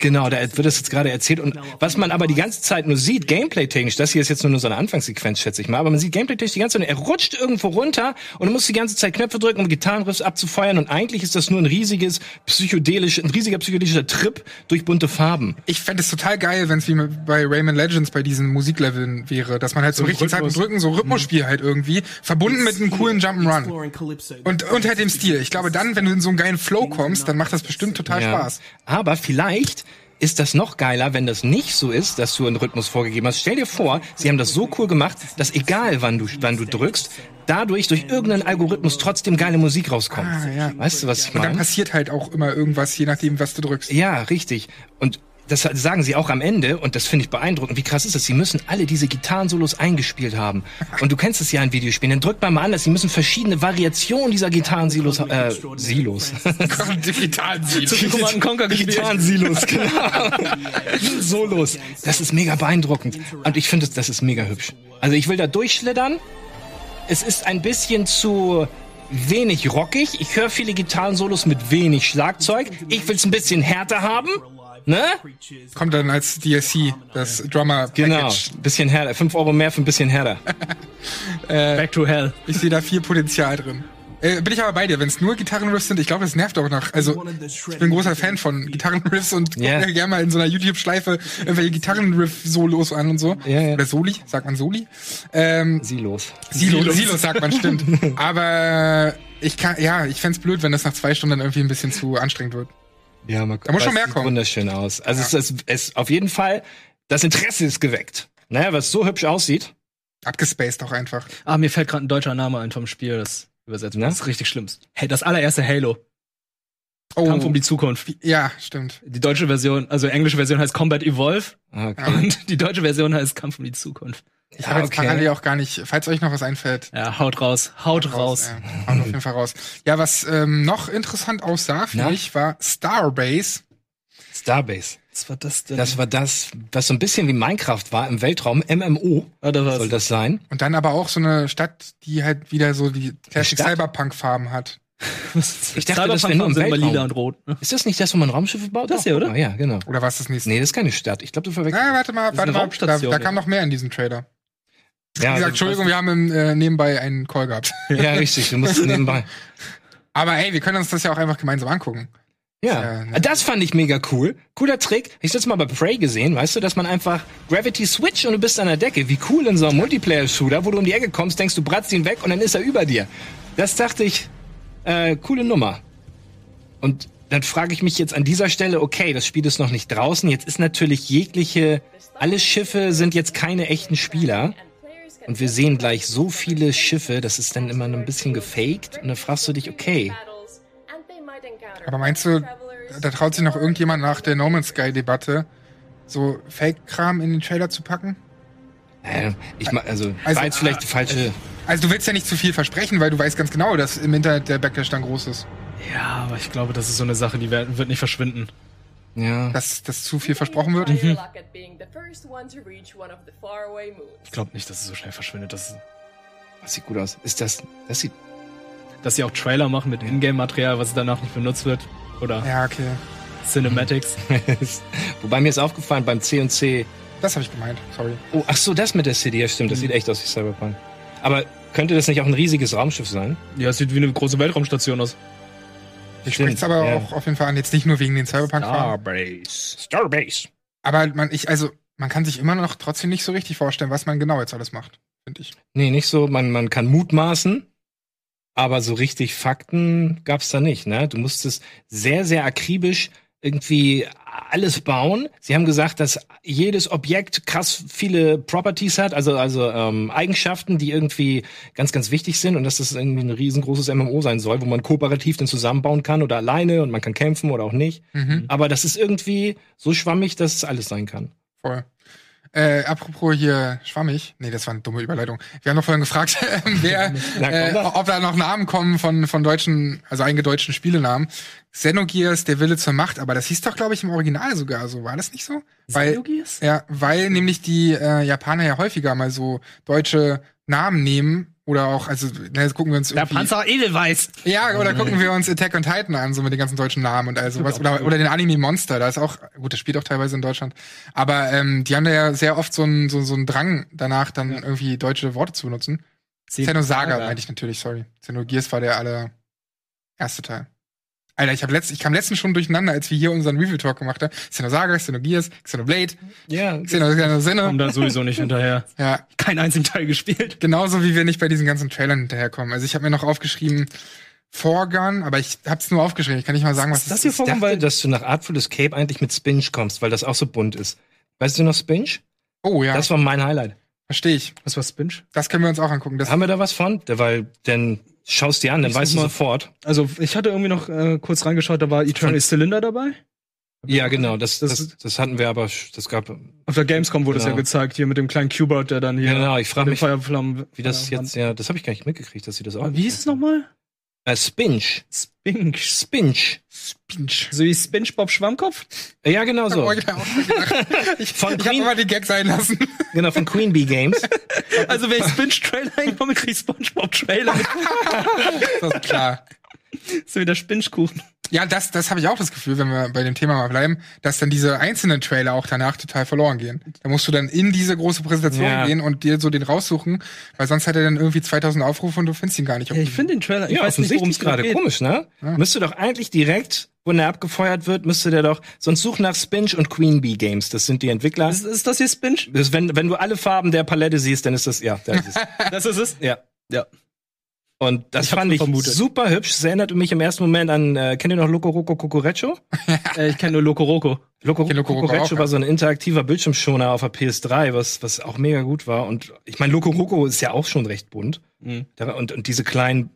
Genau, da wird das jetzt gerade erzählt. Und was man aber die ganze Zeit nur sieht, gameplay-technisch, das hier ist jetzt nur so eine Anfangssequenz, schätze ich mal, aber man sieht gameplay-technisch die ganze Zeit, er rutscht irgendwo runter und du musst die ganze Zeit Knöpfe drücken, um Gitarrenriffs abzufeuern. Und eigentlich ist das nur ein riesiges psychedelisch, ein riesiger psychedelischer Trip durch bunte Farben. Ich fände es total geil, wenn es wie bei Rayman Legends bei diesen Musikleveln wäre, dass man halt so, richtig Zeit Rhythmus. Drücken, so Rhythmusspiel halt irgendwie, verbunden mit einem coolen Jump'n'Run. Und unter dem Stil. Ich glaube, dann, wenn du in so einen geilen Flow kommst, dann macht das bestimmt total Spaß. Aber vielleicht ist das noch geiler, wenn das nicht so ist, dass du einen Rhythmus vorgegeben hast. Stell dir vor, sie haben das so cool gemacht, dass egal wann du, wann du drückst, dadurch durch irgendeinen Algorithmus trotzdem geile Musik rauskommt. Ah, ja. Weißt du, was ich Und dann meine? passiert halt auch immer irgendwas, je nachdem, was du drückst. Ja, richtig. Und das sagen sie auch am Ende und das finde ich beeindruckend. Wie krass ist das? Sie müssen alle diese Gitarrensolos eingespielt haben. Und du kennst es ja in Videospielen. Dann drückt man mal an, dass sie müssen verschiedene Variationen dieser Gitarrensilos, äh, Silos. Digital Zu viel Command Conquer. Gitarrensilos, genau. Solos. Das ist mega beeindruckend. Und ich finde, das ist mega hübsch. Also ich will da durchschlittern. Es ist ein bisschen zu wenig rockig. Ich höre viele Gitarrensolos mit wenig Schlagzeug. Ich will es ein bisschen härter haben. Ne? Kommt dann als DLC, das Drummer Genau. Bisschen härter. Fünf Euro mehr für ein bisschen härter. Back to Hell. Ich sehe da viel Potenzial drin. Äh, bin ich aber bei dir, wenn es nur Gitarrenriffs sind, ich glaube, das nervt auch noch. Also, ich bin ein großer Fan von Gitarrenriffs und gucke Ja. mir gerne mal in so einer YouTube-Schleife irgendwelche Gitarrenriff-Solos an und so. Ja, ja. Oder Soli, sagt man Soli. Ähm, Silos. Silos. Silos sagt man, stimmt. aber ich kann, ja, ich fänd's blöd, wenn das nach zwei Stunden dann irgendwie ein bisschen zu anstrengend wird. Ja, man, Da muss schon aber es mehr sieht kommen. wunderschön aus. Also es ist, es ist auf jeden Fall, das Interesse ist geweckt. Naja, was so hübsch aussieht. Abgespaced auch einfach. Ah, mir fällt gerade ein deutscher Name ein vom Spiel, das übersetzt. Na? Das ist richtig schlimm. Hey, das allererste Halo. Oh, Kampf um die Zukunft. ja, stimmt. Die deutsche Version, also englische Version heißt Combat Evolve Ah, Okay. und die deutsche Version heißt Kampf um die Zukunft. Ich habe jetzt parallel auch gar nicht, falls euch noch was einfällt. Ja, haut raus, haut raus. Ja, haut auf jeden Fall raus. Ja, was ähm, noch interessant aussah für Na? mich, war Starbase. Starbase. Was war das denn? Das war das, was so ein bisschen wie Minecraft war im Weltraum. MMO ah, da war's. soll das sein. Und dann aber auch so eine Stadt, die halt wieder so die Classic? Cyberpunk-Farben hat. Ich dachte, das wäre nur im Weltraum. lila und rot. ne? Ist das nicht das, wo man Raumschiffe baut? Das hier, oder? Ah, ja, genau. Oder was ist das nächste? Nee, das ist keine Stadt. Ich glaube, du verwechselst. Ah, warte mal, warte mal. Da, da ja. kam noch mehr in diesem Trailer. Ja, gesagt, Entschuldigung, wir haben im, äh, nebenbei einen Call gehabt. ja, richtig. Du musst nebenbei. Aber ey, wir können uns das ja auch einfach gemeinsam angucken. Ja, Ja, das fand ich mega cool. Cooler Trick. Ich das mal bei Prey gesehen, weißt du, dass man einfach Gravity Switch und du bist an der Decke. Wie cool in so einem Multiplayer-Shooter, wo du um die Ecke kommst, denkst du, bratzt ihn weg und dann ist er über dir. Das dachte ich, äh, coole Nummer. Und dann frage ich mich jetzt an dieser Stelle, okay, das Spiel ist noch nicht draußen. Jetzt ist natürlich jegliche, alle Schiffe sind jetzt keine echten Spieler. Und wir sehen gleich so viele Schiffe, das ist dann immer ein bisschen gefaked. Und dann fragst du dich, okay, Aber meinst du, da traut sich noch irgendjemand nach der No Man's Sky-Debatte so Fake-Kram in den Trailer zu packen? äh, ich ma- also, Also, war jetzt vielleicht die falsche. Also du willst ja nicht zu viel versprechen, weil du weißt ganz genau, dass im Internet der Backlash dann groß ist. Ja, aber ich glaube, das ist so eine Sache, die wird, wird nicht verschwinden. Ja. Dass, dass zu viel versprochen wird. Mhm. Mhm. Ich glaube nicht, dass es so schnell verschwindet. Dass, Das sieht gut aus. Ist das. Das sieht. dass sie auch Trailer machen mit Ingame-Material, was danach nicht benutzt wird. Oder Ja, okay. Cinematics. Wobei mir ist aufgefallen beim C&C. Das habe ich gemeint. Sorry. Oh, ach so, das mit der City, ja stimmt. Das sieht echt aus wie Cyberpunk. Aber könnte das nicht auch ein riesiges Raumschiff sein? Ja, es sieht wie eine große Weltraumstation aus. Ich spreche es aber ja. auch auf jeden Fall an, jetzt nicht nur wegen den Cyberpunk-Farben. Starbase. Starbase. Aber man, ich, also, man kann sich immer noch trotzdem nicht so richtig vorstellen, was man genau jetzt alles macht, finde ich. Nee, nicht so. Man, man kann mutmaßen. Aber so richtig Fakten gab's da nicht, ne? Du musstest sehr, sehr akribisch irgendwie alles bauen. Sie haben gesagt, dass jedes Objekt krass viele Properties hat, also also ähm, Eigenschaften, die irgendwie ganz ganz wichtig sind und dass das irgendwie ein riesengroßes MMO sein soll, wo man kooperativ dann zusammenbauen kann oder alleine und man kann kämpfen oder auch nicht. Mhm. Aber das ist irgendwie so schwammig, dass es alles sein kann. Voll. Äh, apropos hier schwammig. Nee, das war eine dumme Überleitung. Wir haben noch vorhin gefragt, wer, äh, ob da noch Namen kommen von, von deutschen, also eingedeutschten Spielenamen. Xenogears, der Wille zur Macht, aber das hieß doch, glaube ich, im Original sogar so. War das nicht so? Weil, Xenogears? ja, weil nämlich die äh, Japaner ja häufiger mal so deutsche Namen nehmen oder auch, also, ne, jetzt gucken wir uns Der Panzer Edelweiß. ja, oder gucken wir uns Attack on Titan an, so mit den ganzen deutschen Namen und all sowas. Oder, oder den Anime Monster, da ist auch, gut, das spielt auch teilweise in Deutschland. Aber ähm, die haben da ja sehr oft so einen so, so einen Drang danach, dann irgendwie deutsche Worte zu benutzen. Xenosaga meinte ich natürlich, sorry. Xenogears war der aller erste Teil. Alter, ich, hab letzt, ich kam letztens schon durcheinander, als wir hier unseren Review-Talk gemacht haben. Xenosaga, Xenogears, Xenoblade, Ja, Xeno, Xenosinne. Kommt dann sowieso nicht hinterher. Ja, Kein einzigen Teil gespielt. Genauso wie wir nicht bei diesen ganzen Trailern hinterherkommen. Also ich habe mir noch aufgeschrieben Forgun, aber ich hab's nur aufgeschrieben. Ich kann nicht mal sagen, was das es hier ist. Ich Warum? dachte, Weil- dass du nach Artful Escape eigentlich mit Spinch kommst, weil das auch so bunt ist. Weißt du noch Spinch? Oh ja, Das war mein Highlight. verstehe ich. Was war Spinch? Das können wir uns auch angucken. Das, Haben wir da was von? Da- Weil, dann schaust dir an, dann Ich weißt du mal. sofort. Also, ich hatte irgendwie noch äh, kurz reingeschaut, da war Eternal Cylinder dabei. Ja, genau, das, Das- das, das hatten wir aber, das gab, Auf der Gamescom wurde es Genau. ja gezeigt, hier mit dem kleinen Cubert, der dann hier genau, ich frage mit mich, Feuerflammen. wie das jetzt, ja, das habe ich gar nicht mitgekriegt, dass sie das auch. Aber Wie hieß es nochmal? Äh, Spinch. Spinch. Spinch. Spinch. So wie SpongeBob Schwammkopf? Ja, genau So. auch schon gedacht. Ich, Von ich habe Queen- immer den Gag sein lassen. Genau, von Queen Bee Games. Also wenn ich Spinch-Trailer einkomme, krieg ich SpongeBob-Trailer mit Das ist klar. So wie der Spinchkuchen. Ja, das, das habe ich auch das Gefühl, wenn wir bei dem Thema mal bleiben, dass dann diese einzelnen Trailer auch danach total verloren gehen. Da musst du dann in diese große Präsentation Ja. gehen und dir so den raussuchen, weil sonst hat er dann irgendwie 2000 Aufrufe und du findest ihn gar nicht. auf Ja, ich finde den Trailer, ich ja, weiß nicht, worum es gerade. Komisch, ne? Müsste doch eigentlich direkt, wenn er abgefeuert wird, müsste der doch, sonst such nach Spinch und Queen Bee Games. Das sind die Entwickler. Ist, ist das hier Spinch? Das, wenn, wenn du alle Farben der Palette siehst, dann ist das, ja, das ist es. Das ist es? ja. Ja. Und das Ich fand ich vermutet. super hübsch. Das erinnert mich im ersten Moment an, äh, kennt ihr noch Loco Roco Cucureccio? Äh, ich kenne nur Loco Roco. Loco Roco Cucureccio war so ein interaktiver Bildschirmschoner auf der PS3, was, was auch mega gut war. Und ich meine, Loco Roco ist ja auch schon recht bunt. Mhm. Und, und diese kleinen,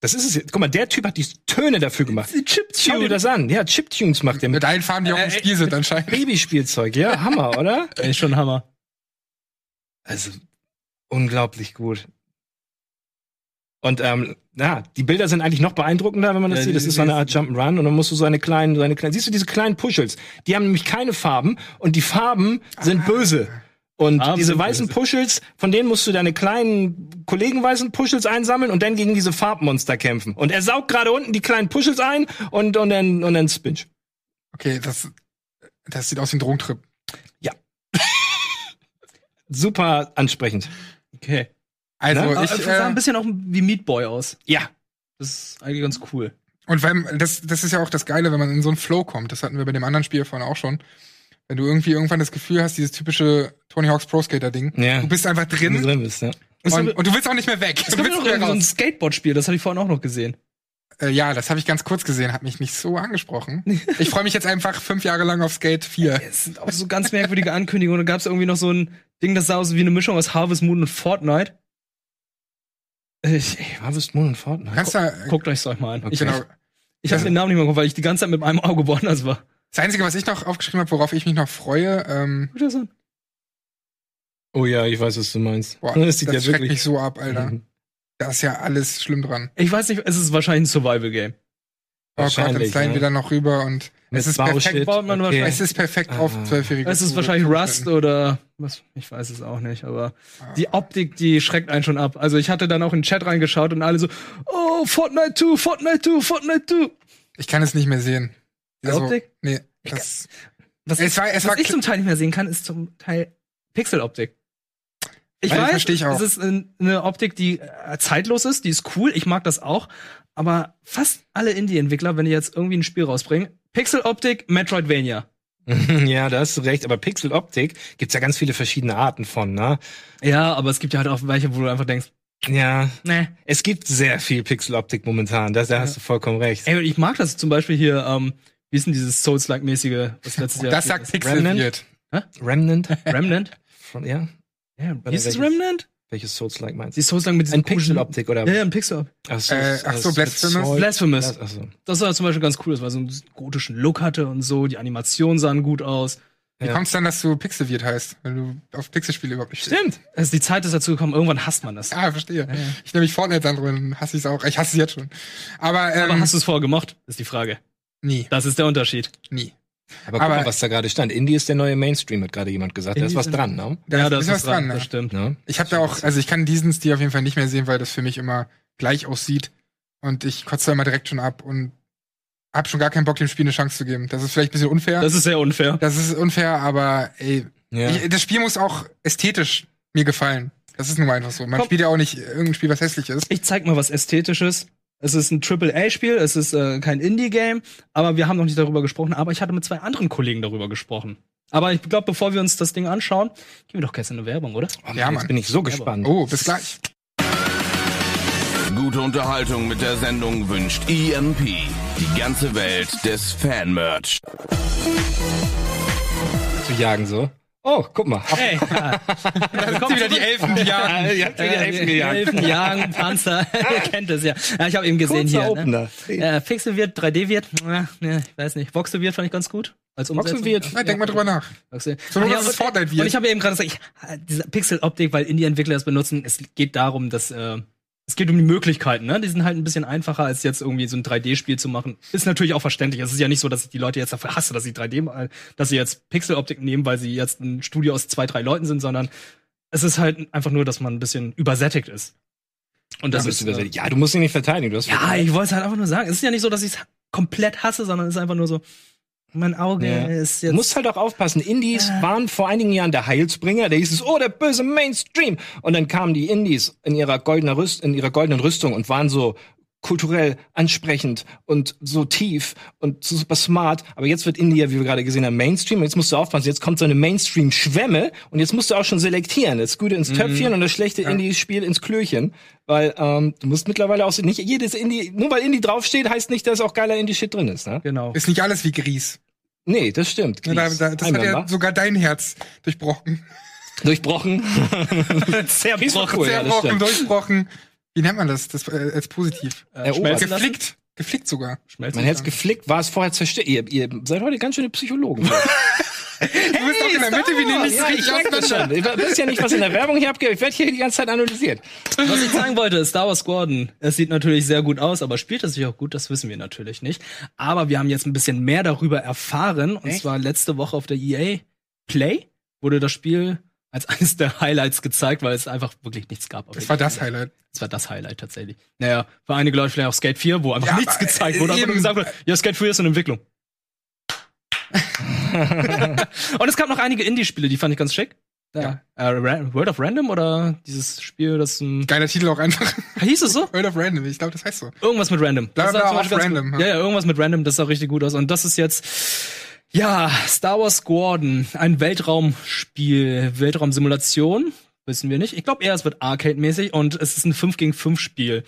das ist es jetzt. Guck mal, der Typ hat die Töne dafür gemacht. Schau dir das an. Ja, Chiptunes macht der mit Mit allen Farben, die auch im Äh, Spiel sind anscheinend. Babyspielzeug. Ja, Hammer, oder? Ey, schon Hammer. Also, unglaublich gut. Und ähm, ja, die Bilder sind eigentlich noch beeindruckender, wenn man das Ja, sieht. Das ist so eine Art Jump'n'Run und dann musst du so eine kleinen, so eine kleine, siehst du diese kleinen Puschels? Die haben nämlich keine Farben und die Farben sind böse. Und Farben diese weißen böse. Puschels, von denen musst du deine kleinen Kollegen weißen Puschels einsammeln und dann gegen diese Farbmonster kämpfen. Und er saugt gerade unten die kleinen Puschels ein und, und dann, und dann Spinch. Okay, das, das sieht aus wie ein Drogentrip. Super ansprechend. Okay. Also, Ne? Ich, es sah äh, ein bisschen auch wie Meat Boy aus. Ja. Das ist eigentlich ganz cool. Und weil, das, das ist ja auch das Geile, wenn man in so einen Flow kommt. Das hatten wir bei dem anderen Spiel vorhin auch schon. Wenn du irgendwie irgendwann das Gefühl hast, dieses typische Tony Hawk's Pro Skater Ding. Ja. Du bist einfach Wenn du drin drin bist, ja. und, und du willst auch nicht mehr weg. Es Du gibt willst noch nicht mehr irgendwie so ein. Skateboard-Spiel, das habe ich vorhin auch noch gesehen. Äh, ja, das habe ich ganz kurz gesehen, hat mich nicht so angesprochen. Ich freue mich jetzt einfach fünf Jahre lang auf Skate 4. Es sind auch so ganz merkwürdige Ankündigungen. Da gab es irgendwie noch so ein Ding, das sah aus wie eine Mischung aus Harvest Moon und Fortnite. Ich, ey, Harvest Moon und Fortnite. Kannst du, guckt euch euch mal an. Okay. ich, genau. Ich habe den Namen nicht mehr geguckt, weil ich die ganze Zeit mit meinem Auge woanders war. Das Einzige, was ich noch aufgeschrieben habe, worauf ich mich noch freue, ähm, Guck das an. Oh ja, ich weiß, was du meinst. boah, das das, sieht ja schreckt wirklich. mich so ab, Alter. Mhm. Da ist ja alles schlimm dran. Ich weiß nicht, es ist wahrscheinlich ein Survival-Game. Oh Gott, dann Wahrscheinlich, sliden ja. wir dann noch rüber und Mit es ist perfekt. baut man okay. Es ist perfekt Ah. auf zwölfjährige. Es ist wahrscheinlich Rust oder was, ich weiß es auch nicht, aber Ah. die Optik, die schreckt einen schon ab. Also ich hatte dann auch in den Chat reingeschaut und alle so, oh, Fortnite 2, Fortnite 2, Fortnite 2. Ich kann es nicht mehr sehen. Die Optik? Nee, das, Was, es war, es was war, ich zum Teil nicht mehr sehen kann, ist zum Teil Pixeloptik. Ich Weil, weiß, ich es ist ein- eine Optik, die äh, zeitlos ist, die ist cool, ich mag das auch, aber fast alle Indie-Entwickler, wenn die jetzt irgendwie ein Spiel rausbringen, Pixeloptik, Metroidvania. ja, da hast du recht. Aber Pixeloptik gibt's ja ganz viele verschiedene Arten von, ne? Ja, aber es gibt ja halt auch welche, wo du einfach denkst, Ja. ne. Es gibt sehr viel Pixeloptik momentan. Da, da hast du vollkommen recht. Ey, und ich mag das zum Beispiel hier, ähm, wie ist denn dieses Souls-like-mäßige, was letztes Jahr das sagt ist? pixeliert. Remnant? Remnant? Von, ja. Ja, hieß es? Remnant? Welches Souls-like meinst Die du? Souls-like mit diesem Pixeloptik oder? Ja, ja, ein Pixel. Ach so, Äh, ach so, Blasphemous? Blasphemous. Ach so. Das war zum Beispiel ganz cool, das war so einen gotischen Look hatte und so, die Animationen sahen gut aus. Wie Ja. kommt's dann, dass du pixeliert heißt, wenn du auf Pixelspiele überhaupt nicht stehst? Stimmt. Also die Zeit ist dazu gekommen, irgendwann hasst man das. Ah, verstehe. Ich nehme mich Fortnite dann drin, hasse ich es auch. Ich hasse es jetzt schon. Aber, ähm, Aber hast du es vorher gemocht? Ist die Frage. nie, Das ist der Unterschied. nie. Aber guck Aber- mal, was da gerade stand. Indie ist der neue Mainstream, hat gerade jemand gesagt. Da ist Indie was dran, ne? Da da ist was dran. das ne? stimmt. ne? Ich habe da auch, also ich kann diesen Stil auf jeden Fall nicht mehr sehen, weil das für mich immer gleich aussieht. Und ich kotze da immer direkt schon ab und hab schon gar keinen Bock, dem Spiel eine Chance zu geben. Das ist vielleicht ein bisschen unfair. Das ist sehr unfair. Das ist unfair, aber ey, Ja. ich, das Spiel muss auch ästhetisch mir gefallen. Das ist nun mal einfach so. Man Komm. spielt ja auch nicht irgendein Spiel, was hässlich ist. Ich zeig mal was Ästhetisches. Es ist ein Triple-A-Spiel, es ist äh, kein Indie-Game, aber wir haben noch nicht darüber gesprochen. Aber ich hatte mit zwei anderen Kollegen darüber gesprochen. Aber ich glaube, bevor wir uns das Ding anschauen, gehen wir doch in eine Werbung, oder? Oh, Mann, Ja, jetzt Mann. bin ich so gespannt. Oh, bis gleich. Gute Unterhaltung mit der Sendung wünscht EMP. Die ganze Welt des Fan-Merch. Zu jagen so. Oh, guck mal. Hey, ja. Da sind wieder die Elfen, die jagen. Ihr habt wieder Elfen Jagen, Panzer, ihr kennt es ja. ja ich habe eben gesehen Kurzer hier. Ne? Äh, Pixel wird, 3D wird, äh, ne, ich weiß nicht. Voxel wird fand ich ganz gut. als Voxel Umsetzung. wird- Ja, denk mal drüber nach. Voxel. So, es und- Fortnite wird. Und ich habe ja eben gerade gesagt, ich, diese Pixel-Optik, weil Indie-Entwickler das benutzen, es geht darum, dass äh, es geht um die Möglichkeiten, ne? Die sind halt ein bisschen einfacher, als jetzt irgendwie so ein 3D-Spiel zu machen. Ist natürlich auch verständlich. Es ist ja nicht so, dass ich die Leute jetzt dafür hasse, dass sie 3D, mal- dass sie jetzt Pixel-Optik nehmen, weil sie jetzt ein Studio aus zwei, drei Leuten sind, sondern es ist halt einfach nur, dass man ein bisschen übersättigt ist. Und das Ja, ist, du äh, ja, du musst ihn nicht verteidigen. Du hast ja, ich wollte es halt einfach nur sagen. Es ist ja nicht so, dass ich es komplett hasse, sondern es ist einfach nur so, mein Auge Ja. ist Du jetzt. musst halt auch aufpassen. Indies waren vor einigen Jahren der Heilsbringer. Da hieß es, oh, der böse Mainstream. Und dann kamen die Indies in ihrer goldenen, Rüst in ihrer goldenen Rüstung und waren so kulturell ansprechend und so tief und so super smart. Aber jetzt wird Indie, ja, wie wir gerade gesehen haben, Mainstream. Und jetzt musst du aufpassen. Jetzt kommt so eine Mainstream-Schwemme und jetzt musst du auch schon selektieren. Das Gute ins Töpfchen und das schlechte Indie-Spiel ins Klöchen. Weil ähm, du musst mittlerweile auch nicht jedes Indie, nur weil Indie draufsteht, heißt nicht, dass auch geiler Indie-Shit drin ist. Ne? Genau. Ist nicht alles wie Gries. Nee, das stimmt. Ja, da, da, das hat ja sogar dein Herz durchbrochen. durchbrochen. Sehr Gries war brochen. cool, ja, das Zerbrochen, stimmt. durchbrochen. Wie nennt man das? Das äh, als positiv. Äh, lassen? Geflickt. Geflickt sogar. Schmelzen Mein Herz geflickt, war es vorher zerstört. Ihr, ihr seid heute ganz schöne Psychologen. Du bist doch in der Mitte, wie die ja, ich merke das schon. Ihr wisst ja nicht, was in der Werbung hier abgeht. Ich werde hier die ganze Zeit analysiert. Was ich sagen wollte, ist Star Wars Squadron. Es sieht natürlich sehr gut aus, aber spielt es sich auch gut, das wissen wir natürlich nicht. Aber wir haben jetzt ein bisschen mehr darüber erfahren. Und Echt? zwar letzte Woche auf der EA Play wurde das Spiel als eines der Highlights gezeigt, weil es einfach wirklich nichts gab. Das war das Highlight. Das war das Highlight tatsächlich. Naja, für einige Leute vielleicht auch Skate 4, wo einfach Ja, nichts aber, gezeigt äh, wurde, nur gesagt wurde, ja, Skate 4 ist in Entwicklung. Und es gab noch einige Indie-Spiele, die fand ich ganz schick. Ja. Äh, Ra- World of Random oder dieses Spiel, das ein, Geiler Titel auch einfach. hieß es so? World of Random, ich glaube, das heißt so. Irgendwas mit Random. Bla, bla, ganz random, gut- ja. Ja, irgendwas mit Random, das sah richtig gut aus. Und das ist jetzt, ja, Star Wars Squadron, ein Weltraumspiel, Weltraumsimulation, wissen wir nicht. Ich glaube eher, es wird Arcade-mäßig und es ist ein 5 gegen 5 Spiel.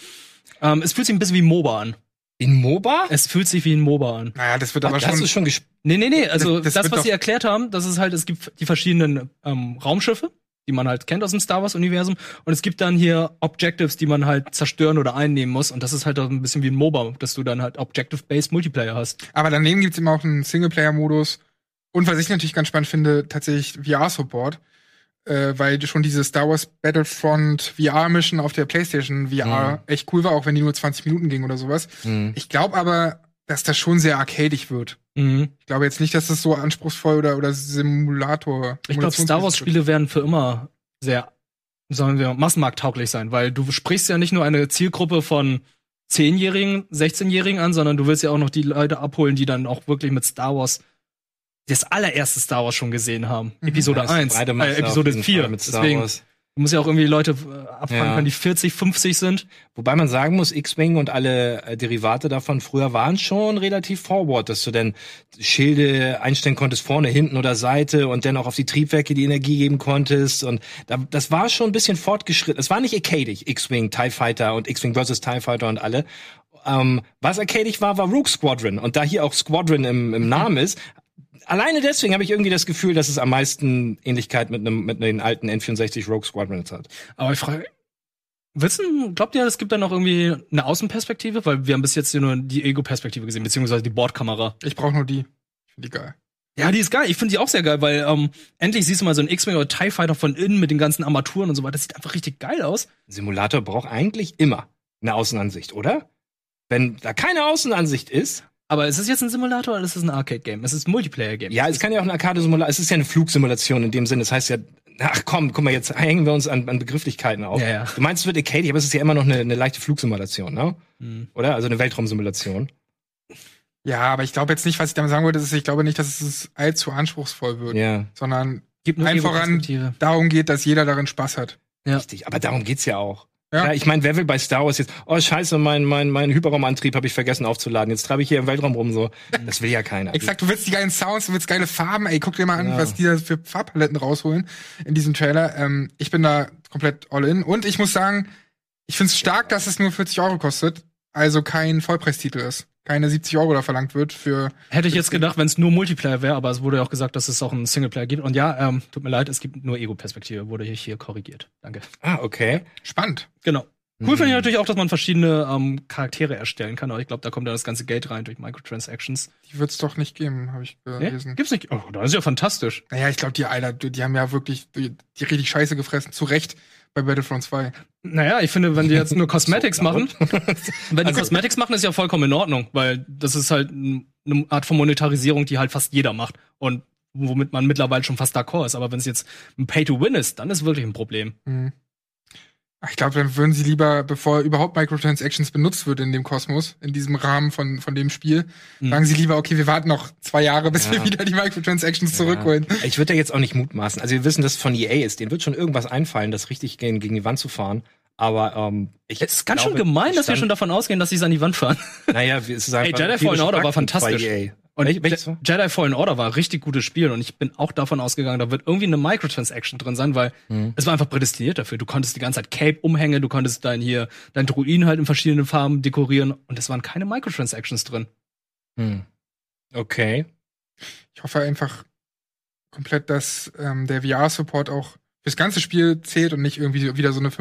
Ähm, es fühlt sich ein bisschen wie MOBA an. In MOBA? Es fühlt sich wie ein MOBA an. Naja, das wird aber Ach, schon. ist schon gesp Nee, nee, nee, also Das- das, das was sie erklärt haben, das ist halt, es gibt die verschiedenen ähm, Raumschiffe, die man halt kennt aus dem Star Wars-Universum. Und es gibt dann hier Objectives, die man halt zerstören oder einnehmen muss. Und das ist halt auch ein bisschen wie ein MOBA, dass du dann halt Objective-Based Multiplayer hast. Aber daneben gibt's immer auch einen Singleplayer-Modus. Und was ich natürlich ganz spannend finde, tatsächlich VR-Support. Äh, weil schon diese Star Wars Battlefront VR-Mission auf der PlayStation VR echt cool war, auch wenn die nur 20 Minuten ging oder sowas. Mhm. Ich glaube aber, dass das schon sehr arcadig wird. Mhm. Ich glaube jetzt nicht, dass das so anspruchsvoll oder, oder Simulator. Ich glaube, Star Wars-Spiele werden für immer sehr, sagen wir, massenmarkttauglich sein, weil du sprichst ja nicht nur eine Zielgruppe von 10-Jährigen, 16-Jährigen an, sondern du willst ja auch noch die Leute abholen, die dann auch wirklich mit Star Wars das allererste Star Wars schon gesehen haben. Episode Ja, ist eine 1, breite äh, Episode jeden 4. Fall mit Star Deswegen, Wars. du musst ja auch irgendwie Leute äh, abfangen Ja. können, die 40, 50 sind. Wobei man sagen muss, X-Wing und alle äh, Derivate davon früher waren schon relativ forward, dass du dann Schilde einstellen konntest, vorne, hinten oder Seite und dann auch auf die Triebwerke die Energie geben konntest. Und da, das war schon ein bisschen fortgeschritten. Es war nicht arcadig, X-Wing, TIE Fighter und X-Wing versus TIE Fighter und alle. Ähm, was arcadig war, war Rogue Squadron. Und da hier auch Squadron im, im Namen ist, alleine deswegen habe ich irgendwie das Gefühl, dass es am meisten Ähnlichkeit mit einem mit den alten N64 Rogue Squadrons hat. Aber ich frage, wissen, glaubt ihr, es gibt da noch irgendwie eine Außenperspektive? Weil wir haben bis jetzt hier nur die Ego-Perspektive gesehen, beziehungsweise die Bordkamera. Ich brauche nur die. Ich finde die geil. Ja, die ist geil. Ich finde die auch sehr geil, weil ähm, endlich siehst du mal so einen X-Wing oder TIE Fighter von innen mit den ganzen Armaturen und so weiter. Das sieht einfach richtig geil aus. Ein Simulator braucht eigentlich immer eine Außenansicht, oder? Wenn da keine Außenansicht ist, Aber ist es jetzt ein Simulator oder ist es ein Arcade-Game? Es ist ein Multiplayer-Game. ja, es kann ja auch eine Arcade-Simulation, es ist ja eine Flugsimulation in dem Sinne. Das heißt ja, ach komm, guck mal, jetzt hängen wir uns an, an Begrifflichkeiten auf. Ja, ja. Du meinst, es wird arcade, aber es ist ja immer noch eine, eine leichte Flugsimulation, ne? Hm. Oder? Also eine Weltraumsimulation. Ja, aber ich glaube jetzt nicht, was ich damit sagen wollte, ist, ich glaube nicht, dass es allzu anspruchsvoll wird, Ja, sondern Gibt voran- Ego-Perspektive. darum geht, dass jeder darin Spaß hat. Ja. richtig. Aber darum geht's ja auch. Ja. Ja, ich meine, wer will bei Star Wars jetzt, oh scheiße, mein, mein, mein Hyperraumantrieb habe ich vergessen aufzuladen. Jetzt treibe ich hier im Weltraum rum so. Das will ja keiner. Exakt, du willst die geilen Sounds, du willst geile Farben, ey, guck dir mal an, Ja. was die da für Farbpaletten rausholen in diesem Trailer. Ähm, ich bin da komplett all in. Und ich muss sagen, ich find's stark, dass es nur 40 Euro kostet, also kein Vollpreistitel ist. Keine 70 Euro da verlangt wird für. Hätte ich jetzt gedacht, wenn es nur Multiplayer wäre, aber es wurde ja auch gesagt, dass es auch einen Singleplayer gibt. Und ja, ähm, tut mir leid, es gibt nur Ego-Perspektive, wurde hier, hier korrigiert. Danke. Ah, okay. Spannend. Genau. Cool finde ich natürlich auch, dass man verschiedene ähm, Charaktere erstellen kann, aber ich glaube, da kommt dann das ganze Geld rein durch Microtransactions. Die wird's doch nicht geben, habe ich Nee? gelesen. Gibt's nicht? Oh, das ist ja fantastisch. Naja, ich glaube, die Alter, die, die haben ja wirklich die, die richtig Scheiße gefressen. Zu Recht bei Battlefront 2. Naja, ich finde, wenn die jetzt nur Cosmetics So machen, wenn die Cosmetics machen, ist ja vollkommen in Ordnung, weil das ist halt eine Art von Monetarisierung, die halt fast jeder macht und womit man mittlerweile schon fast d'accord ist. Aber wenn es jetzt ein Pay-to-Win ist, dann ist wirklich ein Problem. Mhm. Ich glaube, dann würden sie lieber, bevor überhaupt Microtransactions benutzt wird in dem Kosmos, in diesem Rahmen von, von dem Spiel, Mhm. sagen sie lieber, okay, wir warten noch zwei Jahre, bis Ja. wir wieder die Microtransactions zurückholen. Ja. Ich würde da jetzt auch nicht mutmaßen. Also wir wissen, dass es von EA ist. Denen wird schon irgendwas einfallen, das richtig gegen, gegen die Wand zu fahren. Aber ähm, ich Es ist ganz glaube, schön gemein, dass wir schon davon ausgehen, dass sie es an die Wand fahren. Naja, es ist Ey, einfach Jedi Fallen Order war bei fantastisch. Und Wel- welches war? Jedi Fallen Order war ein richtig gutes Spiel und ich bin auch davon ausgegangen, da wird irgendwie eine Microtransaction drin sein, weil Mhm. es war einfach prädestiniert dafür. Du konntest die ganze Zeit Cape umhängen, du konntest dein hier, dein Druiden halt in verschiedenen Farben dekorieren und es waren keine Microtransactions drin. Hm. Okay. Ich hoffe einfach komplett, dass ähm, der VR-Support auch fürs ganze Spiel zählt und nicht irgendwie wieder so eine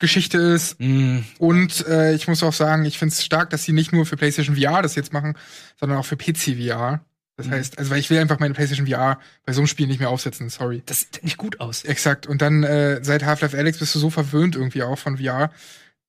15-Minuten-Geschichte ist. Mm, Und äh, ich muss auch sagen, ich finde es stark, dass sie nicht nur für PlayStation VR das jetzt machen, sondern auch für PC VR. Das Mhm. heißt, also weil ich will einfach meine PlayStation VR bei so einem Spiel nicht mehr aufsetzen, sorry. das sieht nicht gut aus. Exakt. Und dann äh, seit Half-Life Alex bist du so verwöhnt irgendwie auch von VR.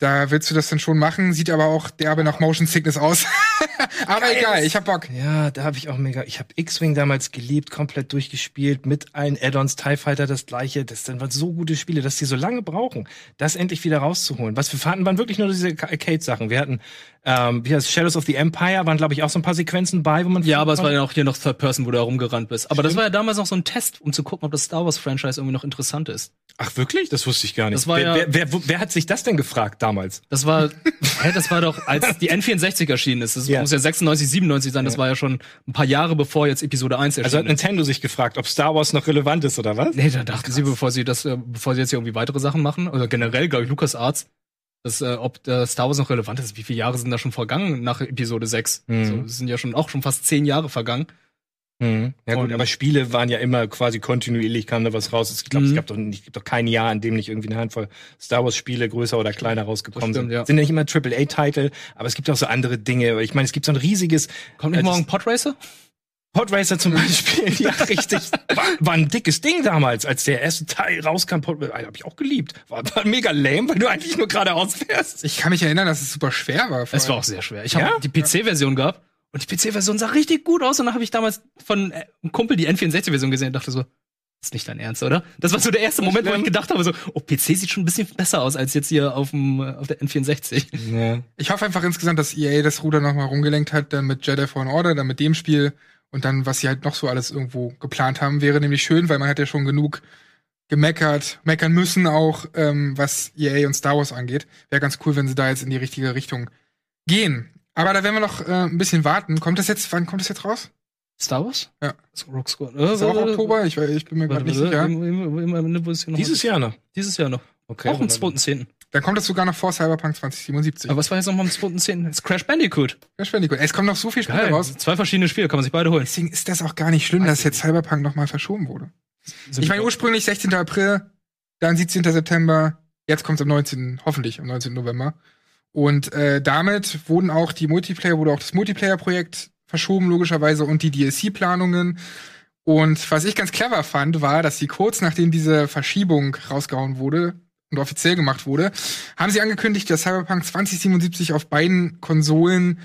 Da willst du das dann schon machen, sieht aber auch derbe nach Motion Sickness aus. aber egal, ich hab Bock. Ja, da habe ich auch mega. Ich habe X-Wing damals geliebt, komplett durchgespielt, mit allen Add-ons, TIE Fighter das gleiche. Das sind so gute Spiele, dass die so lange brauchen, das endlich wieder rauszuholen. Was wir hatten, waren wirklich nur diese Arcade-Sachen. Wir hatten, ähm, wie heißt Shadows of the Empire, waren, glaube ich, auch so ein paar Sequenzen bei, wo man. Ja, aber es war ja auch hier noch Third Person, wo du herumgerannt bist. Aber das war ja damals noch so ein Test, um zu gucken, ob das Star Wars Franchise irgendwie noch interessant ist. Ach, wirklich? Das wusste ich gar nicht. Das war wer, ja- wer, wer, wer hat sich das denn gefragt damals? Das war, hä, das war doch, als die N64 erschienen ist. Das Ja. muss ja 96, 97 sein. Das war ja schon ein paar Jahre bevor jetzt Episode 1 Also hat. Nintendo sich gefragt, ob Star Wars noch relevant ist oder was? Nee, da dachten sie, bevor sie das, äh, bevor sie jetzt hier irgendwie weitere Sachen machen, oder generell, glaube ich, LucasArts, dass, äh, ob äh, Star Wars noch relevant ist. Wie viele Jahre sind da schon vergangen nach Episode 6? Mhm. So, es sind ja schon auch schon fast zehn Jahre vergangen. Mhm. Ja gut, Und- aber Spiele waren ja immer quasi kontinuierlich, kam da was raus. Ich glaube, es Mhm. gab doch, nicht, gibt doch kein Jahr, in dem nicht irgendwie eine Handvoll Star Wars Spiele größer oder kleiner rausgekommen stimmt, sind. ja. Sind ja nicht immer AAA-Titel, aber es gibt auch so andere Dinge. Ich meine, es gibt so ein riesiges Kommt nicht Äh, morgen Podracer? Podracer zum Beispiel. ja, richtig. War, war ein dickes Ding damals, als der erste Teil rauskam. Pod habe ich auch geliebt. War, war mega lame, weil du eigentlich nur geradeaus fährst. Ich kann mich erinnern, dass es super schwer war. Es war auch sehr schwer. Ich habe Ja? die PC-Version gehabt und die PC-Version sah richtig gut aus und dann habe ich damals von äh, einem Kumpel die N64-Version gesehen und dachte so, das ist nicht dein Ernst, oder? Das war so der erste Moment, wo ich gedacht habe, so, oh, PC sieht schon ein bisschen besser aus als jetzt hier auf dem äh, auf der N64. Ja. Ich hoffe einfach insgesamt, dass EA das Ruder nochmal rumgelenkt hat, dann mit Jedi Fallen Order, dann mit dem Spiel und dann, was sie halt noch so alles irgendwo geplant haben, wäre nämlich schön, weil man hat ja schon genug gemeckert, meckern müssen auch, ähm, was EA und Star Wars angeht. Wäre ganz cool, wenn sie da jetzt in die richtige Richtung gehen. Aber da werden wir noch äh, ein bisschen warten. Kommt das jetzt, wann kommt das jetzt raus? Star Wars? Ja. So, Rogue Squad. Ist das auch Oktober? Ich, ich bin mir gerade nicht sicher. im- im- im- im- im- wo ist hier noch Dieses? Jahr noch. Dieses Jahr noch. Okay. Auch am 2.10. Dann kommt das sogar noch vor Cyberpunk 2077. Aber was war jetzt noch mal am 2.10? Das ist Crash Bandicoot. Ja, spannend. Es kommen noch so viele Spiele Geil. raus. Zwei verschiedene Spiele, kann man sich beide holen. Deswegen ist das auch gar nicht schlimm, dass jetzt Cyberpunk nochmal verschoben wurde. Ich meine, ursprünglich 16. April, dann 17. September, jetzt kommt es am 19., hoffentlich am 19. November. Und äh, damit wurden auch die Multiplayer, wurde auch das Multiplayer-Projekt verschoben, logischerweise, und die DLC-Planungen. Und was ich ganz clever fand, war, dass sie kurz nachdem diese Verschiebung rausgehauen wurde und offiziell gemacht wurde, haben sie angekündigt, dass Cyberpunk 2077 auf beiden Konsolen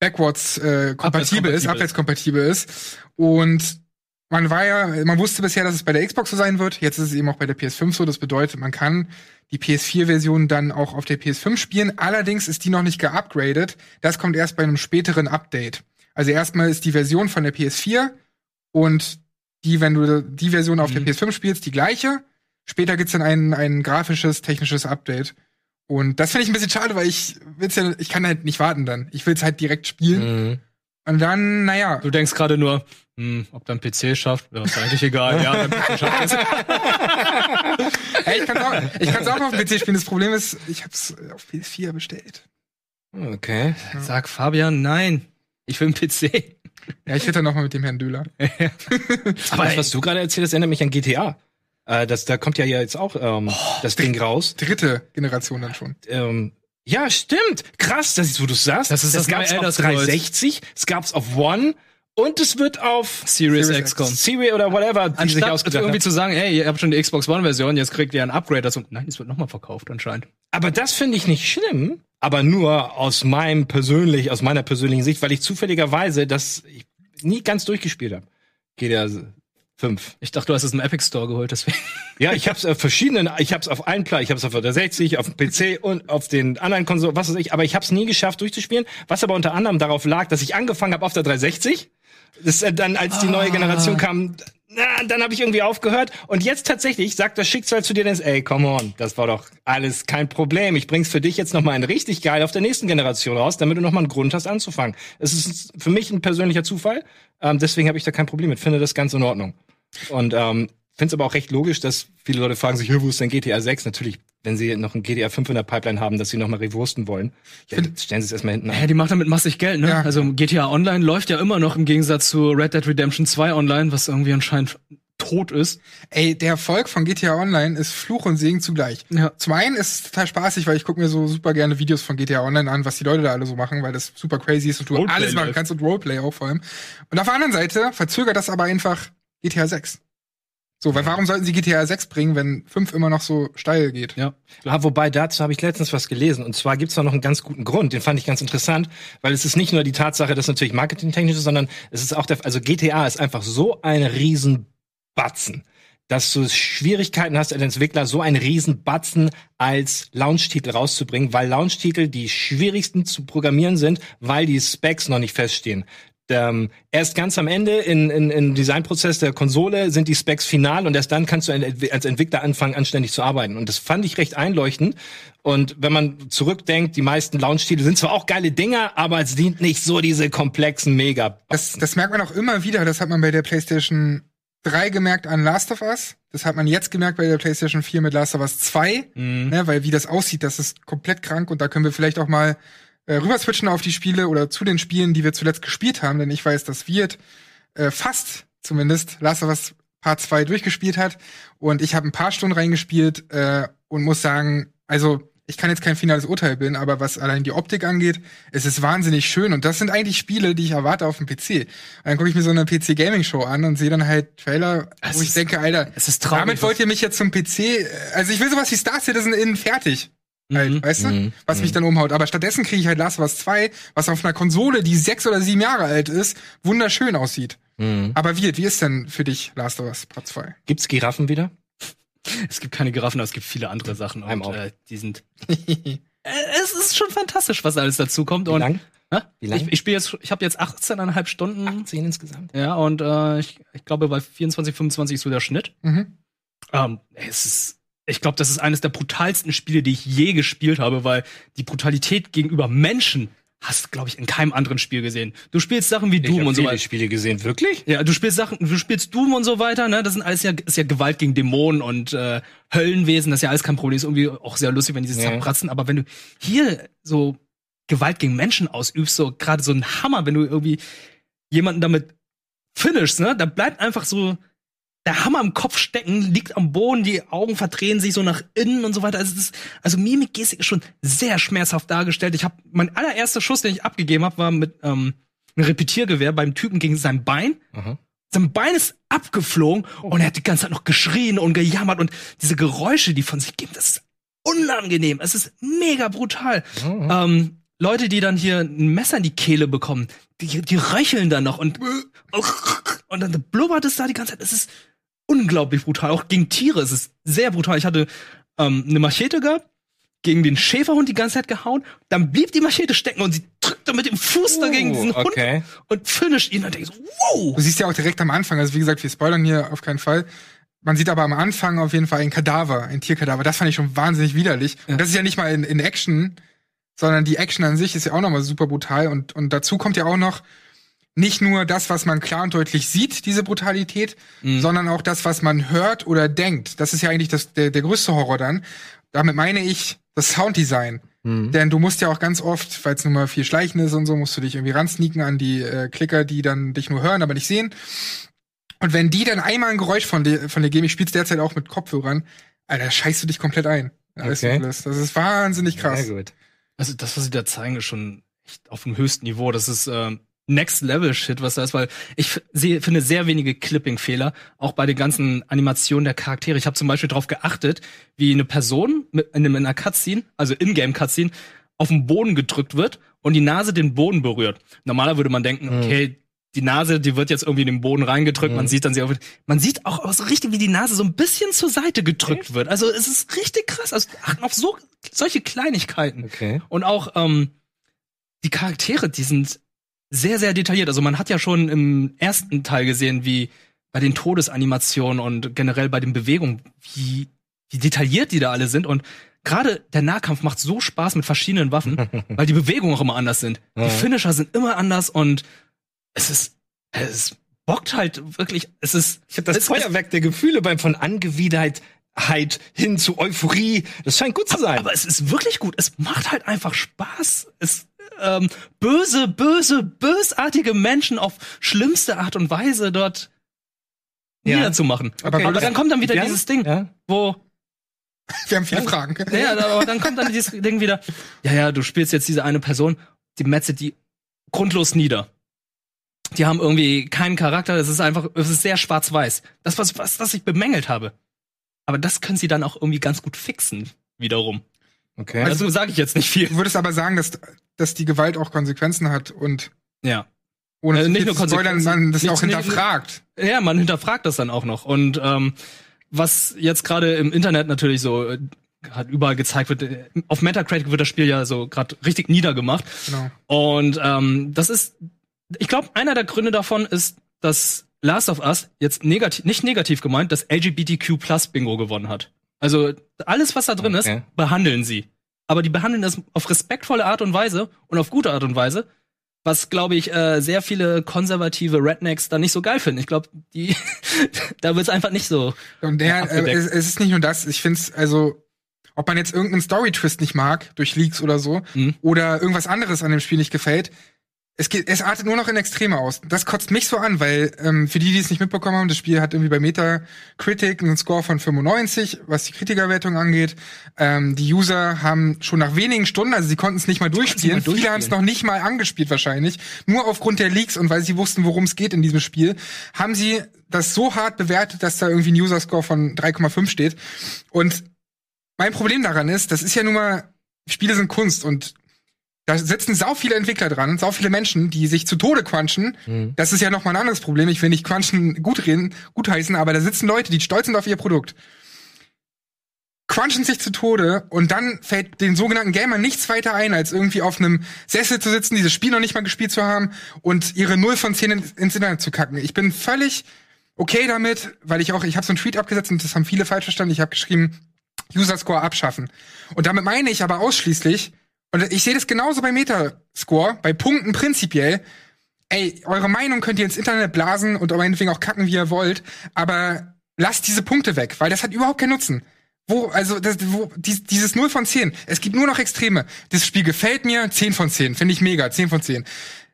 backwards äh, kompatibel ist, Abwärtskompatibel. ist. Und man war ja, man wusste bisher, dass es bei der Xbox so sein wird. Jetzt ist es eben auch bei der PS5 so. Das bedeutet, man kann die PS4-Version dann auch auf der PS5 spielen. Allerdings ist die noch nicht geupgradet. Das kommt erst bei einem späteren Update. Also erstmal ist die Version von der PS4 und die, wenn du die Version auf Mhm. der PS5 spielst, die gleiche. Später gibt's dann ein, ein grafisches, technisches Update. Und das finde ich ein bisschen schade, weil ich will's ja, ich kann halt nicht warten dann. Ich will's halt direkt spielen. Mhm. Und dann, naja, Du denkst gerade nur, hm, ob dein PC schafft, ja, ist eigentlich egal. ja, dein PC schafft es. Ey, ich kann's auch, ich kann's auch auf dem PC spielen. Das Problem ist, ich hab's auf PS4 bestellt. Okay. Sag Fabian, nein. Ich will einen PC. Ja, ich rede dann noch mal mit dem Herrn Döhler. Aber das, was du gerade erzählt hast, erinnert mich an GTA. Äh, das, da kommt ja jetzt auch ähm, das Ding raus. Dritte Generation dann schon. Ähm, ja, stimmt. Krass, das ist, wo du sagst. Das ist das neue gab's auf Scrolls. 360, es gab's auf One und es wird auf Series, Series X kommen. Series oder whatever, die sich Anstatt ausgedacht irgendwie haben. zu sagen, ey, ihr habt schon die Xbox One-Version, jetzt kriegt ihr ein Upgrade dazu. Nein, es wird nochmal verkauft anscheinend. Aber das finde ich nicht schlimm, aber nur aus meinem persönlich, aus meiner persönlichen Sicht, weil ich zufälligerweise das nie ganz durchgespielt habe. GTA 5. Ich dachte, du hast es im Epic Store geholt, deswegen. Ja, ich habe es auf verschiedenen, ich habe es auf allen Plattformen, ich habe es auf der 60, auf dem PC und auf den anderen Konsolen, was weiß ich, aber ich habe es nie geschafft durchzuspielen, was aber unter anderem darauf lag, dass ich angefangen habe auf der 360. Das äh, dann als die neue Generation kam, na, dann habe ich irgendwie aufgehört und jetzt tatsächlich sagt das Schicksal zu dir, denkst, ey, come on, das war doch alles kein Problem. Ich bring's für dich jetzt noch mal ein richtig geil auf der nächsten Generation raus, damit du noch mal einen Grund hast anzufangen. Es ist für mich ein persönlicher Zufall, ähm, deswegen habe ich da kein Problem mit, finde das ganz in Ordnung. Und ähm, finde es aber auch recht logisch, dass viele Leute fragen sich, "Hä, wo ist denn GTA 6? Natürlich, wenn sie noch ein GTA 5 in der Pipeline haben, dass sie noch mal rewursten wollen, ja, stellen sie es erstmal hinten Ja, an. die macht damit massig Geld, ne? Ja. Also GTA Online läuft ja immer noch im Gegensatz zu Red Dead Redemption 2 Online, was irgendwie anscheinend tot ist. Ey, der Erfolg von GTA Online ist Fluch und Segen zugleich. Ja. Zum einen ist es total spaßig, weil ich gucke mir so super gerne Videos von GTA Online an, was die Leute da alle so machen, weil das super crazy ist und du Roleplay alles machen kannst und Roleplay auch vor allem. Und auf der anderen Seite verzögert das aber einfach GTA 6. So, weil warum sollten sie GTA 6 bringen, wenn 5 immer noch so steil geht? Ja. Ah, wobei dazu habe ich letztens was gelesen und zwar gibt's da noch einen ganz guten Grund, den fand ich ganz interessant, weil es ist nicht nur die Tatsache, dass natürlich marketingtechnisch ist, sondern es ist auch der, also GTA ist einfach so ein Riesenbatzen, dass du Schwierigkeiten hast als Entwickler, so einen Riesenbatzen als Launch-Titel rauszubringen, weil Launch-Titel die schwierigsten zu programmieren sind, weil die Specs noch nicht feststehen. Ähm, erst ganz am Ende in, in, im Designprozess der Konsole sind die Specs final und erst dann kannst du als Entwickler anfangen, anständig zu arbeiten. Und das fand ich recht einleuchtend. Und wenn man zurückdenkt, die meisten Launch-Titel sind zwar auch geile Dinger, aber es dient nicht so diese komplexen mega Das, das merkt man auch immer wieder. Das hat man bei der PlayStation 3 gemerkt an Last of Us. Das hat man jetzt gemerkt bei der PlayStation 4 mit Last of Us 2. Ne, weil wie das aussieht, das ist komplett krank. Und da können wir vielleicht auch mal äh, rüber switchen auf die Spiele oder zu den Spielen, die wir zuletzt gespielt haben. Denn ich weiß, dass Wirt äh, fast zumindest Last of Us Part 2 durchgespielt hat. Und ich habe ein paar Stunden reingespielt äh, und muss sagen, also ich kann jetzt kein finales Urteil bilden, aber was allein die Optik angeht, es ist wahnsinnig schön. Und das sind eigentlich Spiele, die ich erwarte auf dem PC. Und dann gucke ich mir so eine PC-Gaming-Show an und sehe dann halt Trailer, Es wo ich ist- denke, Alter, es ist traurig, damit wollt ihr mich jetzt zum PC, äh, also ich will sowas wie Star Citizen innen fertig. Halt, Mhm. weißt du? Was mich dann umhaut. Aber stattdessen kriege ich halt Last of Us 2, was auf einer Konsole, die sechs oder sieben Jahre alt ist, wunderschön aussieht. Aber wie, wie ist denn für dich Last of Us Part 2? Gibt's Giraffen wieder? Es gibt keine Giraffen, aber es gibt viele andere Sachen. I'm Und, äh, die sind. äh, es ist schon fantastisch, was alles dazu kommt. Wie und lang? Hä? Wie lang? Ich, ich spiele jetzt, ich habe jetzt 18,5 Stunden. Zehn insgesamt. Ja, und äh, ich, ich glaube, bei 24, 25 ist so der Schnitt. Mhm. Ähm, es ist, ich glaube, das ist eines der brutalsten Spiele, die ich je gespielt habe, weil die Brutalität gegenüber Menschen hast, glaube ich, in keinem anderen Spiel gesehen. Du spielst Sachen wie Ich Doom und so weiter. Spiele gesehen, wirklich? Ja, du spielst Sachen, du spielst Doom und so weiter, ne? Das sind alles ja, ist ja Gewalt gegen Dämonen und äh, Höllenwesen, das ist ja alles kein Problem. Ist irgendwie auch sehr lustig, wenn die sich Ja. zerpratzen. Aber wenn du hier so Gewalt gegen Menschen ausübst, so gerade so ein Hammer, wenn du irgendwie jemanden damit finishst, ne? Da bleibt einfach so der Hammer im Kopf stecken, liegt am Boden, die Augen verdrehen sich so nach innen und so weiter. Also, ist, also Mimik, Gestik ist schon sehr schmerzhaft dargestellt. Ich habe mein allererster Schuss, den ich abgegeben habe, war mit ähm, einem Repetiergewehr beim Typen gegen sein Bein. Aha. Sein Bein ist abgeflogen und er hat die ganze Zeit noch geschrien und gejammert und diese Geräusche, die von sich geben, das ist unangenehm. Es ist mega brutal. Ähm, Leute, die dann hier ein Messer in die Kehle bekommen, die, die röcheln dann noch und und dann blubbert es da die ganze Zeit. Es ist unglaublich brutal. Auch gegen Tiere ist es sehr brutal. Ich hatte ähm, eine Machete gehabt, gegen den Schäferhund die ganze Zeit gehauen. Dann blieb die Machete stecken und sie drückte mit dem Fuß dagegen diesen Oh, okay. Hund und finisht ihn. Und denkst, wow. Du siehst ja auch direkt am Anfang, also wie gesagt, wir spoilern hier auf keinen Fall. Man sieht aber am Anfang auf jeden Fall ein Kadaver, ein Tierkadaver. Das fand ich schon wahnsinnig widerlich. Und das ist ja nicht mal in, in Action, sondern die Action an sich ist ja auch nochmal super brutal. Und, und dazu kommt ja auch noch nicht nur das, was man klar und deutlich sieht, diese Brutalität, sondern auch das, was man hört oder denkt. Das ist ja eigentlich das, der, der größte Horror dann. Damit meine ich das Sounddesign. Denn du musst ja auch ganz oft, weil es nun mal viel Schleichen ist und so, musst du dich irgendwie ransneaken an die äh, Klicker, die dann dich nur hören, aber nicht sehen. Und wenn die dann einmal ein Geräusch von dir, von dir geben, ich spiel's derzeit auch mit Kopfhörern, Alter, scheißt du dich komplett ein. Alles Okay. Das ist wahnsinnig krass. Sehr gut. Also das, was sie da zeigen, ist schon echt auf dem höchsten Niveau. Das ist ähm, Next Level Shit, was da ist, weil ich sehe, finde sehr wenige Clipping-Fehler, auch bei den ganzen Animationen der Charaktere. Ich habe zum Beispiel darauf geachtet, wie eine Person mit, in, einer Cutscene, also In-Game-Cutscene, auf den Boden gedrückt wird und die Nase den Boden berührt. Normaler würde man denken, okay, die Nase, die wird jetzt irgendwie in den Boden reingedrückt. Man sieht dann sie auch, man sieht auch, auch so richtig, wie die Nase so ein bisschen zur Seite gedrückt wird. Also es ist richtig krass. Also achten auf so solche Kleinigkeiten. Okay. Und auch ähm, die Charaktere, die sind sehr, sehr detailliert. Also man hat ja schon im ersten Teil gesehen, wie bei den Todesanimationen und generell bei den Bewegungen, wie, wie detailliert die da alle sind. Und gerade der Nahkampf macht so Spaß mit verschiedenen Waffen, weil die Bewegungen auch immer anders sind. Die Ja. Finisher sind immer anders und es ist, es bockt halt wirklich, es ist, Ich habe das es, Feuerwerk der Gefühle beim von Angewidert hin zu Euphorie. Das scheint gut zu sein. Aber es ist wirklich gut. Es macht halt einfach Spaß. Es ähm, böse, böse, bösartige Menschen auf schlimmste Art und Weise dort Ja. niederzumachen. Aber Aber, dann kommt dann wieder Ja? dieses Ding, Ja. wo Wir haben viele Fragen. ja, aber dann kommt dann dieses Ding wieder. Ja, ja, du spielst jetzt diese eine Person, die metzelt die grundlos nieder. Die haben irgendwie keinen Charakter. Es ist einfach, es ist sehr schwarz-weiß. Das was, was, was ich bemängelt habe. Aber das können sie dann auch irgendwie ganz gut fixen, wiederum. Okay. Also sage ich jetzt nicht viel. Du würdest aber sagen, dass, dass die Gewalt auch Konsequenzen hat und Ja. ohne Äh, nicht nur zu spoilern, Konsequenzen. man das Nicht- auch nicht- hinterfragt. Ja, man hinterfragt das dann auch noch. Und ähm, was jetzt gerade im Internet natürlich so äh, hat überall gezeigt wird, äh, auf Metacritic wird das Spiel ja so gerade richtig niedergemacht. Genau. Und ähm, das ist, ich glaube, einer der Gründe davon ist, dass Last of Us jetzt negativ, nicht negativ gemeint, das LGBTQ Plus Bingo gewonnen hat. Also alles, was da drin Okay. ist, behandeln sie. Aber die behandeln das auf respektvolle Art und Weise und auf gute Art und Weise, was, glaube ich, äh, sehr viele konservative Rednecks da nicht so geil finden. Ich glaube, die, da wird's einfach nicht so. Und der, äh, es, es ist nicht nur das, ich finde es, also, ob man jetzt irgendeinen Story-Twist nicht mag, durch Leaks oder so, Mhm. oder irgendwas anderes an dem Spiel nicht gefällt, es, geht, es artet nur noch in Extreme aus. Das kotzt mich so an, weil ähm, für die, die es nicht mitbekommen haben, das Spiel hat irgendwie bei Metacritic einen Score von 95, was die Kritikerwertung angeht. Ähm, die User haben schon nach wenigen Stunden, also sie konnten es nicht mal durchspielen, viele haben es noch nicht mal angespielt wahrscheinlich, nur aufgrund der Leaks und weil sie wussten, worum es geht in diesem Spiel, haben sie das so hart bewertet, dass da irgendwie ein User-Score von 3,5 steht. Und mein Problem daran ist, das ist ja nun mal, Spiele sind Kunst und da sitzen sau viele Entwickler dran, sau viele Menschen, die sich zu Tode quatschen. Das ist ja noch mal ein anderes Problem. Ich will nicht quatschen gut reden, gut heißen, aber da sitzen Leute, die stolz sind auf ihr Produkt. Quatschen sich zu Tode und dann fällt den sogenannten Gamern nichts weiter ein, als irgendwie auf einem Sessel zu sitzen, dieses Spiel noch nicht mal gespielt zu haben und ihre 0 von 10 in, ins Internet zu kacken. Ich bin völlig okay damit, weil ich auch, ich habe so einen Tweet abgesetzt und das haben viele falsch verstanden. Ich habe geschrieben, User Score abschaffen. Und damit meine ich aber ausschließlich, und ich sehe das genauso bei Metascore, bei Punkten prinzipiell, ey, eure Meinung könnt ihr ins Internet blasen und meinetwegen auch kacken, wie ihr wollt, aber lasst diese Punkte weg, weil das hat überhaupt keinen Nutzen. Wo, also, das, wo, dies, dieses 0 von 10, es gibt nur noch Extreme. Das Spiel gefällt mir, 10 von 10, finde ich mega, 10 von 10.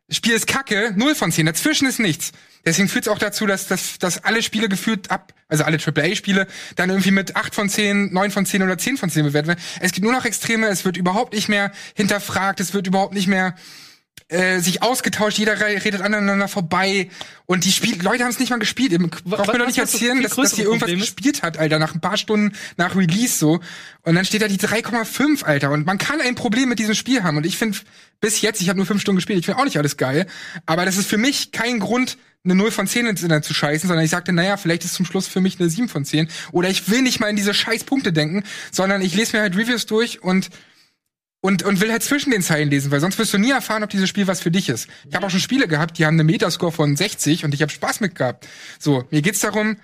Das Spiel ist kacke, 0 von 10, dazwischen ist nichts. Deswegen führt es auch dazu, dass, dass, dass alle Spiele gefühlt ab, also alle AAA-Spiele, dann irgendwie mit 8 von 10, 9 von 10 oder 10 von 10 bewertet werden. Es gibt nur noch Extreme, es wird überhaupt nicht mehr hinterfragt, es wird überhaupt nicht mehr äh, sich ausgetauscht, jeder re- redet aneinander vorbei und die Spiel Leute haben es nicht mal gespielt. Ihr braucht mir doch nicht das erzählen, dass, dass ihr irgendwas Problem gespielt hat, Alter, nach ein paar Stunden nach Release so. Und dann steht da die 3,5, Alter. Und man kann ein Problem mit diesem Spiel haben. Und ich finde, bis jetzt, ich habe nur fünf Stunden gespielt, ich finde auch nicht alles geil. Aber das ist für mich kein Grund, eine 0 von 10 ins Internet zu scheißen, sondern ich sagte, naja, vielleicht ist zum Schluss für mich eine 7 von 10. Oder ich will nicht mal in diese scheiß Punkte denken, sondern ich lese mir halt Reviews durch und und, und will halt zwischen den Zeilen lesen, weil sonst wirst du nie erfahren, ob dieses Spiel was für dich ist. Ich habe auch schon Spiele gehabt, die haben einen Metascore von 60 und ich habe Spaß mit gehabt. So, mir geht's darum,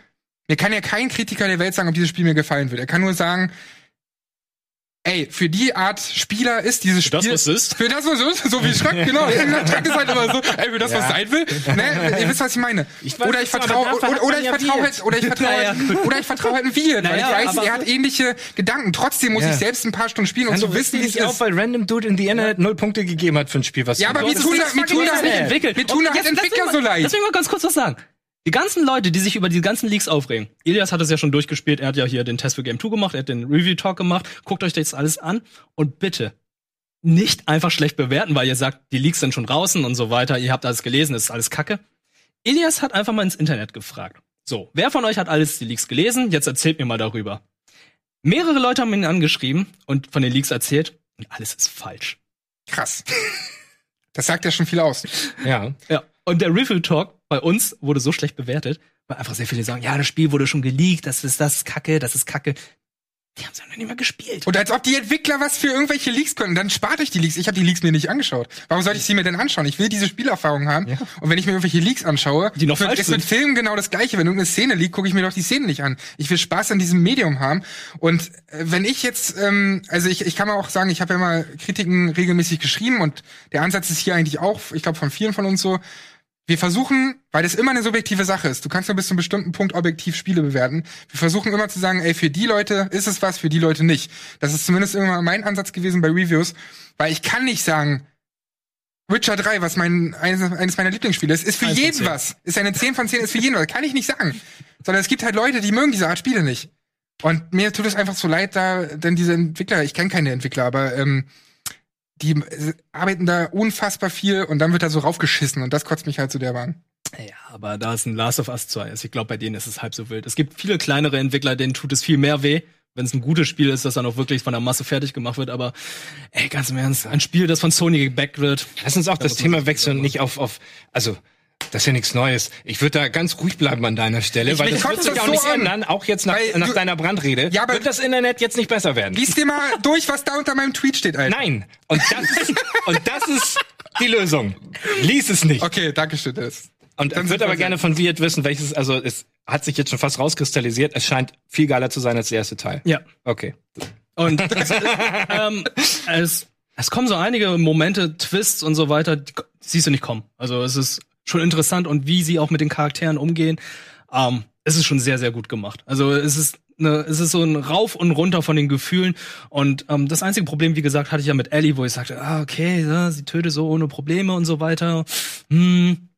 mir kann ja kein Kritiker der Welt sagen, ob dieses Spiel mir gefallen wird. Er kann nur sagen, ey, für die Art Spieler ist dieses Spiel. das, was es ist? Für das, was es ist, so wie Schreck, genau. Schreck ist halt immer so, ey, für das, was sein will. Ne? Ihr wisst, was ich meine. Ich weiß oder ich vertraue, oder, oder ich ja vertraue Wirt. halt, oder ich vertraue Naja, halt, oder ich vertraue halt ein Wirt, weil Naja, ich weiß, er hat ähnliche Gedanken. Trotzdem muss Ja. ich selbst ein paar Stunden spielen, um Kann zu du wissen, wie es nicht auch, ist. weil Random Dude in the Internet null Punkte gegeben hat für ein Spiel, was Ja, aber mir tun es da, nicht mir tun da, mir tun da Und halt jetzt- Entwickler so leid. Lass mich mal ganz kurz was sagen. Die ganzen Leute, die sich über die ganzen Leaks aufregen. Elias hat es ja schon durchgespielt. Er hat ja hier den Test für Game 2 gemacht, er hat den Review Talk gemacht. Guckt euch das alles an und bitte nicht einfach schlecht bewerten, weil ihr sagt, die Leaks sind schon draußen und so weiter. Ihr habt alles gelesen, das ist alles Kacke. Elias hat einfach mal ins Internet gefragt. So, wer von euch hat alles die Leaks gelesen? Jetzt erzählt mir mal darüber. Mehrere Leute haben ihn angeschrieben und von den Leaks erzählt und alles ist falsch. Krass. Das sagt ja schon viel aus. Ja. Ja. Und der Review Talk bei uns wurde so schlecht bewertet, weil einfach sehr viele sagen, ja, das Spiel wurde schon geleakt, das ist das ist Kacke, das ist Kacke. Die haben es ja noch nicht mal gespielt. Und als ob die Entwickler was für irgendwelche Leaks können. Dann spart euch die Leaks. Ich habe die Leaks mir nicht angeschaut. Warum sollte ich sie mir denn anschauen? Ich will diese Spielerfahrung haben. Ja. Und wenn ich mir irgendwelche Leaks anschaue, Die noch falsch ist mit sind. Filmen genau das gleiche. Wenn irgendeine Szene liegt, gucke ich mir doch die Szene nicht an. Ich will Spaß an diesem Medium haben. Und äh, wenn ich jetzt, ähm, also ich, ich kann mal auch sagen, ich habe ja mal Kritiken regelmäßig geschrieben und der Ansatz ist hier eigentlich auch, ich glaube von vielen von uns so, wir versuchen, weil das immer eine subjektive Sache ist, du kannst nur bis zu einem bestimmten Punkt objektiv Spiele bewerten. Wir versuchen immer zu sagen, ey, für die Leute ist es was, für die Leute nicht. Das ist zumindest immer mein Ansatz gewesen bei Reviews, weil ich kann nicht sagen, Witcher 3, was mein eines, eines meiner Lieblingsspiele ist, ist für jeden was. Ist eine 10 von 10, ist für jeden was. Kann ich nicht sagen. Sondern es gibt halt Leute, die mögen diese Art Spiele nicht. Und mir tut es einfach so leid, da, denn diese Entwickler, ich kenne keine Entwickler, aber ähm, die äh, arbeiten da unfassbar viel und dann wird da so raufgeschissen und das kotzt mich halt zu der Bahn. Ja, aber da es ein Last of Us 2 ist, ich glaube, bei denen ist es halb so wild. Es gibt viele kleinere Entwickler, denen tut es viel mehr weh, wenn es ein gutes Spiel ist, das dann auch wirklich von der Masse fertig gemacht wird. Aber ey, ganz im Ernst, ein Spiel, das von Sony gebackt wird. Lass uns auch das Thema wechseln und nicht auf, auf, also, das ist ja nichts Neues. Ich würde da ganz ruhig bleiben an deiner Stelle, weil mich das wird sich das auch so nicht an. ändern, auch jetzt nach, Weil nach du- deiner Brandrede. Ja, aber- wird das Internet jetzt nicht besser werden? Lies dir mal durch, was da unter meinem Tweet steht, Alter. Nein. Und das ist, und das ist die Lösung. Lies es nicht. Okay, danke schön. Das. Und Dann ich würde aber gerne von Viet wissen, welches, also es hat sich jetzt schon fast rauskristallisiert, es scheint viel geiler zu sein als der erste Teil. Ja. Okay. Und es, ähm, es, es kommen so einige Momente, Twists und so weiter, die siehst du nicht kommen. Also es ist schon interessant und wie sie auch mit den Charakteren umgehen. Ähm, es ist schon sehr, sehr gut gemacht. Also es ist eine, es ist so ein Rauf und runter von den Gefühlen. Und ähm, das einzige Problem, wie gesagt, hatte ich ja mit Ellie, wo ich sagte, ah, okay, ja, sie tötet so ohne Probleme und so weiter. Hm,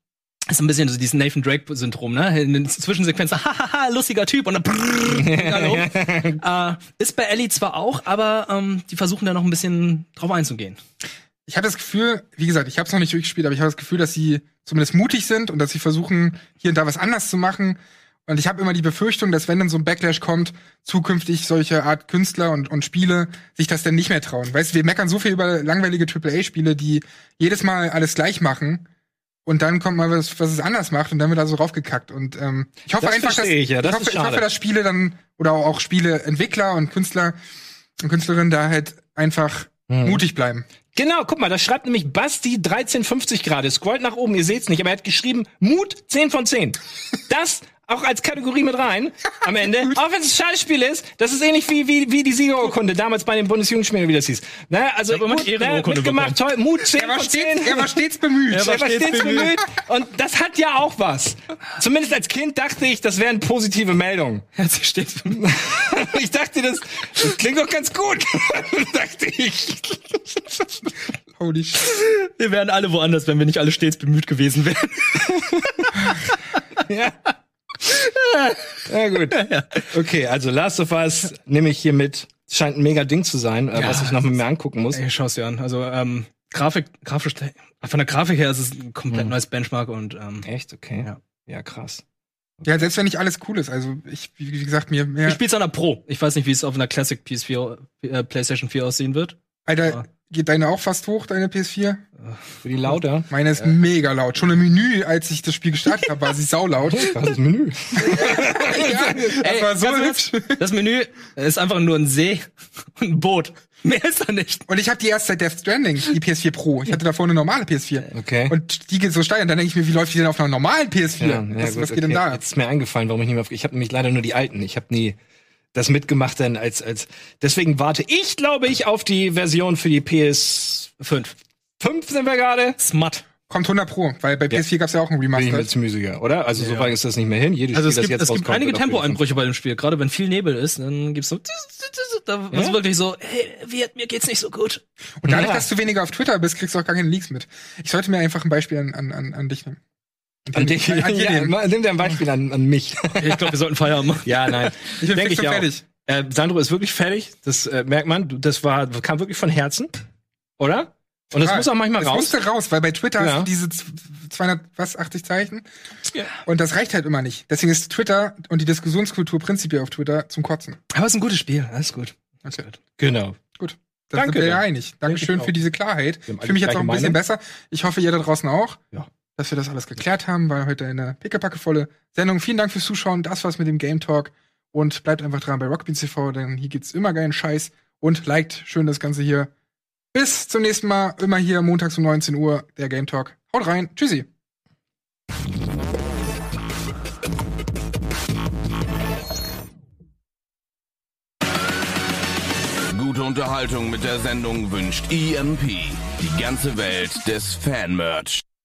ist ein bisschen so dieses Nathan Drake-Syndrom, ne? In den Zwischensequenzen, hahaha, lustiger Typ und dann brrrr, äh, ist bei Ellie zwar auch, aber ähm, die versuchen da noch ein bisschen drauf einzugehen. Ich habe das Gefühl, wie gesagt, ich habe es noch nicht durchgespielt, aber ich habe das Gefühl, dass sie zumindest mutig sind und dass sie versuchen, hier und da was anders zu machen. Und ich habe immer die Befürchtung, dass wenn dann so ein Backlash kommt, zukünftig solche Art Künstler und, und Spiele sich das dann nicht mehr trauen. Weißt du, wir meckern so viel über langweilige AAA-Spiele, die jedes Mal alles gleich machen. Und dann kommt mal was, was es anders macht und dann wird da so raufgekackt. Und ähm, ich hoffe Das einfach, dass ich, ja, das ich, hoffe, ich hoffe, dass Spiele dann oder auch Spieleentwickler und Künstler und Künstlerinnen da halt einfach Hm. mutig bleiben. Genau, guck mal, da schreibt nämlich Basti 1350 gerade. Scrollt nach oben, ihr seht's nicht, aber er hat geschrieben, Mut 10 von 10. Das auch als Kategorie mit rein am Ende. auch wenn es ein Scheißspiel ist, das ist ähnlich wie, wie, wie die Siegerurkunde damals bei den Bundesjugendspielen, wie das hieß. Ne, also gut, die Ehrenurkunde mitgemacht, toll, Mut 10 Er war, von 10. stets, er war stets bemüht. Er war stets bemüht. Und das hat ja auch was. Zumindest als Kind dachte ich, das wären positive Meldungen. Sie steht Ich dachte, das, das klingt doch ganz gut. dachte ich. Holy shit. Wir wären alle woanders, wenn wir nicht alle stets bemüht gewesen wären. Ja. Ja, gut. Okay, also Last of Us nehme ich hier mit. Scheint ein mega Ding zu sein, äh, Ja, was ich noch mit mir angucken muss. Ey, schau's dir an. Also ähm, Grafik, grafisch, von der Grafik her ist es ein komplett neues Benchmark und ähm, Echt? Okay. Ja. Ja, krass. Ja, selbst wenn nicht alles cool ist. Also ich, wie, wie gesagt, mir mehr. ich spiel's an der Pro. Ich weiß nicht, wie es auf einer Classic PS4, äh, PlayStation 4 aussehen wird. Alter, geht deine auch fast hoch, deine PS4? Für die Lauter. Meine ist mega laut. Schon im Menü, als ich das Spiel gestartet habe, war sie saulaut. Was ist das Menü? ja, das war so hübsch. Das Menü ist einfach nur ein See und ein Boot. Mehr ist da nicht. Und ich habe die erst seit Death Stranding, die PS4 Pro. Ich hatte davor eine normale PS4. Okay. Und die geht so steil. Und dann denke ich mir, wie läuft die denn auf einer normalen PS4? was, was geht denn da? Jetzt ist mir eingefallen, warum ich nicht mehr auf, ich habe nämlich leider nur die alten. Ich habe nie das mitgemacht dann als als deswegen warte ich glaube ich auf die Version für die PS 5. 5 sind wir gerade. Smart. Kommt 100 Pro, weil bei PS4 gab's ja auch ein Bin ich mir Remaster. ziemlich sicher, oder? Also so Ja. weit ist das nicht mehr hin. Jedes Also es Spiel, gibt, das es jetzt gibt rauskommt, einige Tempoeinbrüche bei dem Spiel. Gerade wenn viel Nebel ist, dann gibt's so da ist Ja? wirklich so, hey, wie, mir geht's nicht so gut. Und dadurch, Ja. dass du weniger auf Twitter bist, kriegst du auch gar keine Leaks mit. Ich sollte mir einfach ein Beispiel an, an, an, an dich nehmen. An dich. An Ja, jeden. mal- nimm dir ein Beispiel an, an mich. Ich glaube, wir sollten Feierabend machen. ja, nein. Ich bin Denk auch. fertig. Äh, Sandro ist wirklich fertig. Das äh, merkt man. Das war, kam wirklich von Herzen. Oder? Und das Total. muss auch manchmal das raus. musste raus, weil bei Twitter Ja. hast du diese z- 200, was, 80 Zeichen? Ja. Und das reicht halt immer nicht. Deswegen ist Twitter und die Diskussionskultur prinzipiell auf Twitter zum Kotzen. Aber es ist ein gutes Spiel. Alles gut. Okay. Genau. Da Danke sind wir ja einig. Dankeschön für diese Klarheit. Ich fühle mich jetzt auch ein bisschen Meinung. besser. Ich hoffe, ihr da draußen auch. Ja. Dass wir das alles geklärt haben, war heute eine pickepackevolle Sendung. Vielen Dank fürs Zuschauen. Das war's mit dem Game Talk. Und bleibt einfach dran bei Rockbeans TV, denn hier gibt's immer geilen Scheiß. Und liked schön das Ganze hier. Bis zum nächsten Mal. Immer hier montags um 19 Uhr der Game Talk. Haut rein. Tschüssi. Gute Unterhaltung mit der Sendung wünscht EMP. Die ganze Welt des Fanmerch.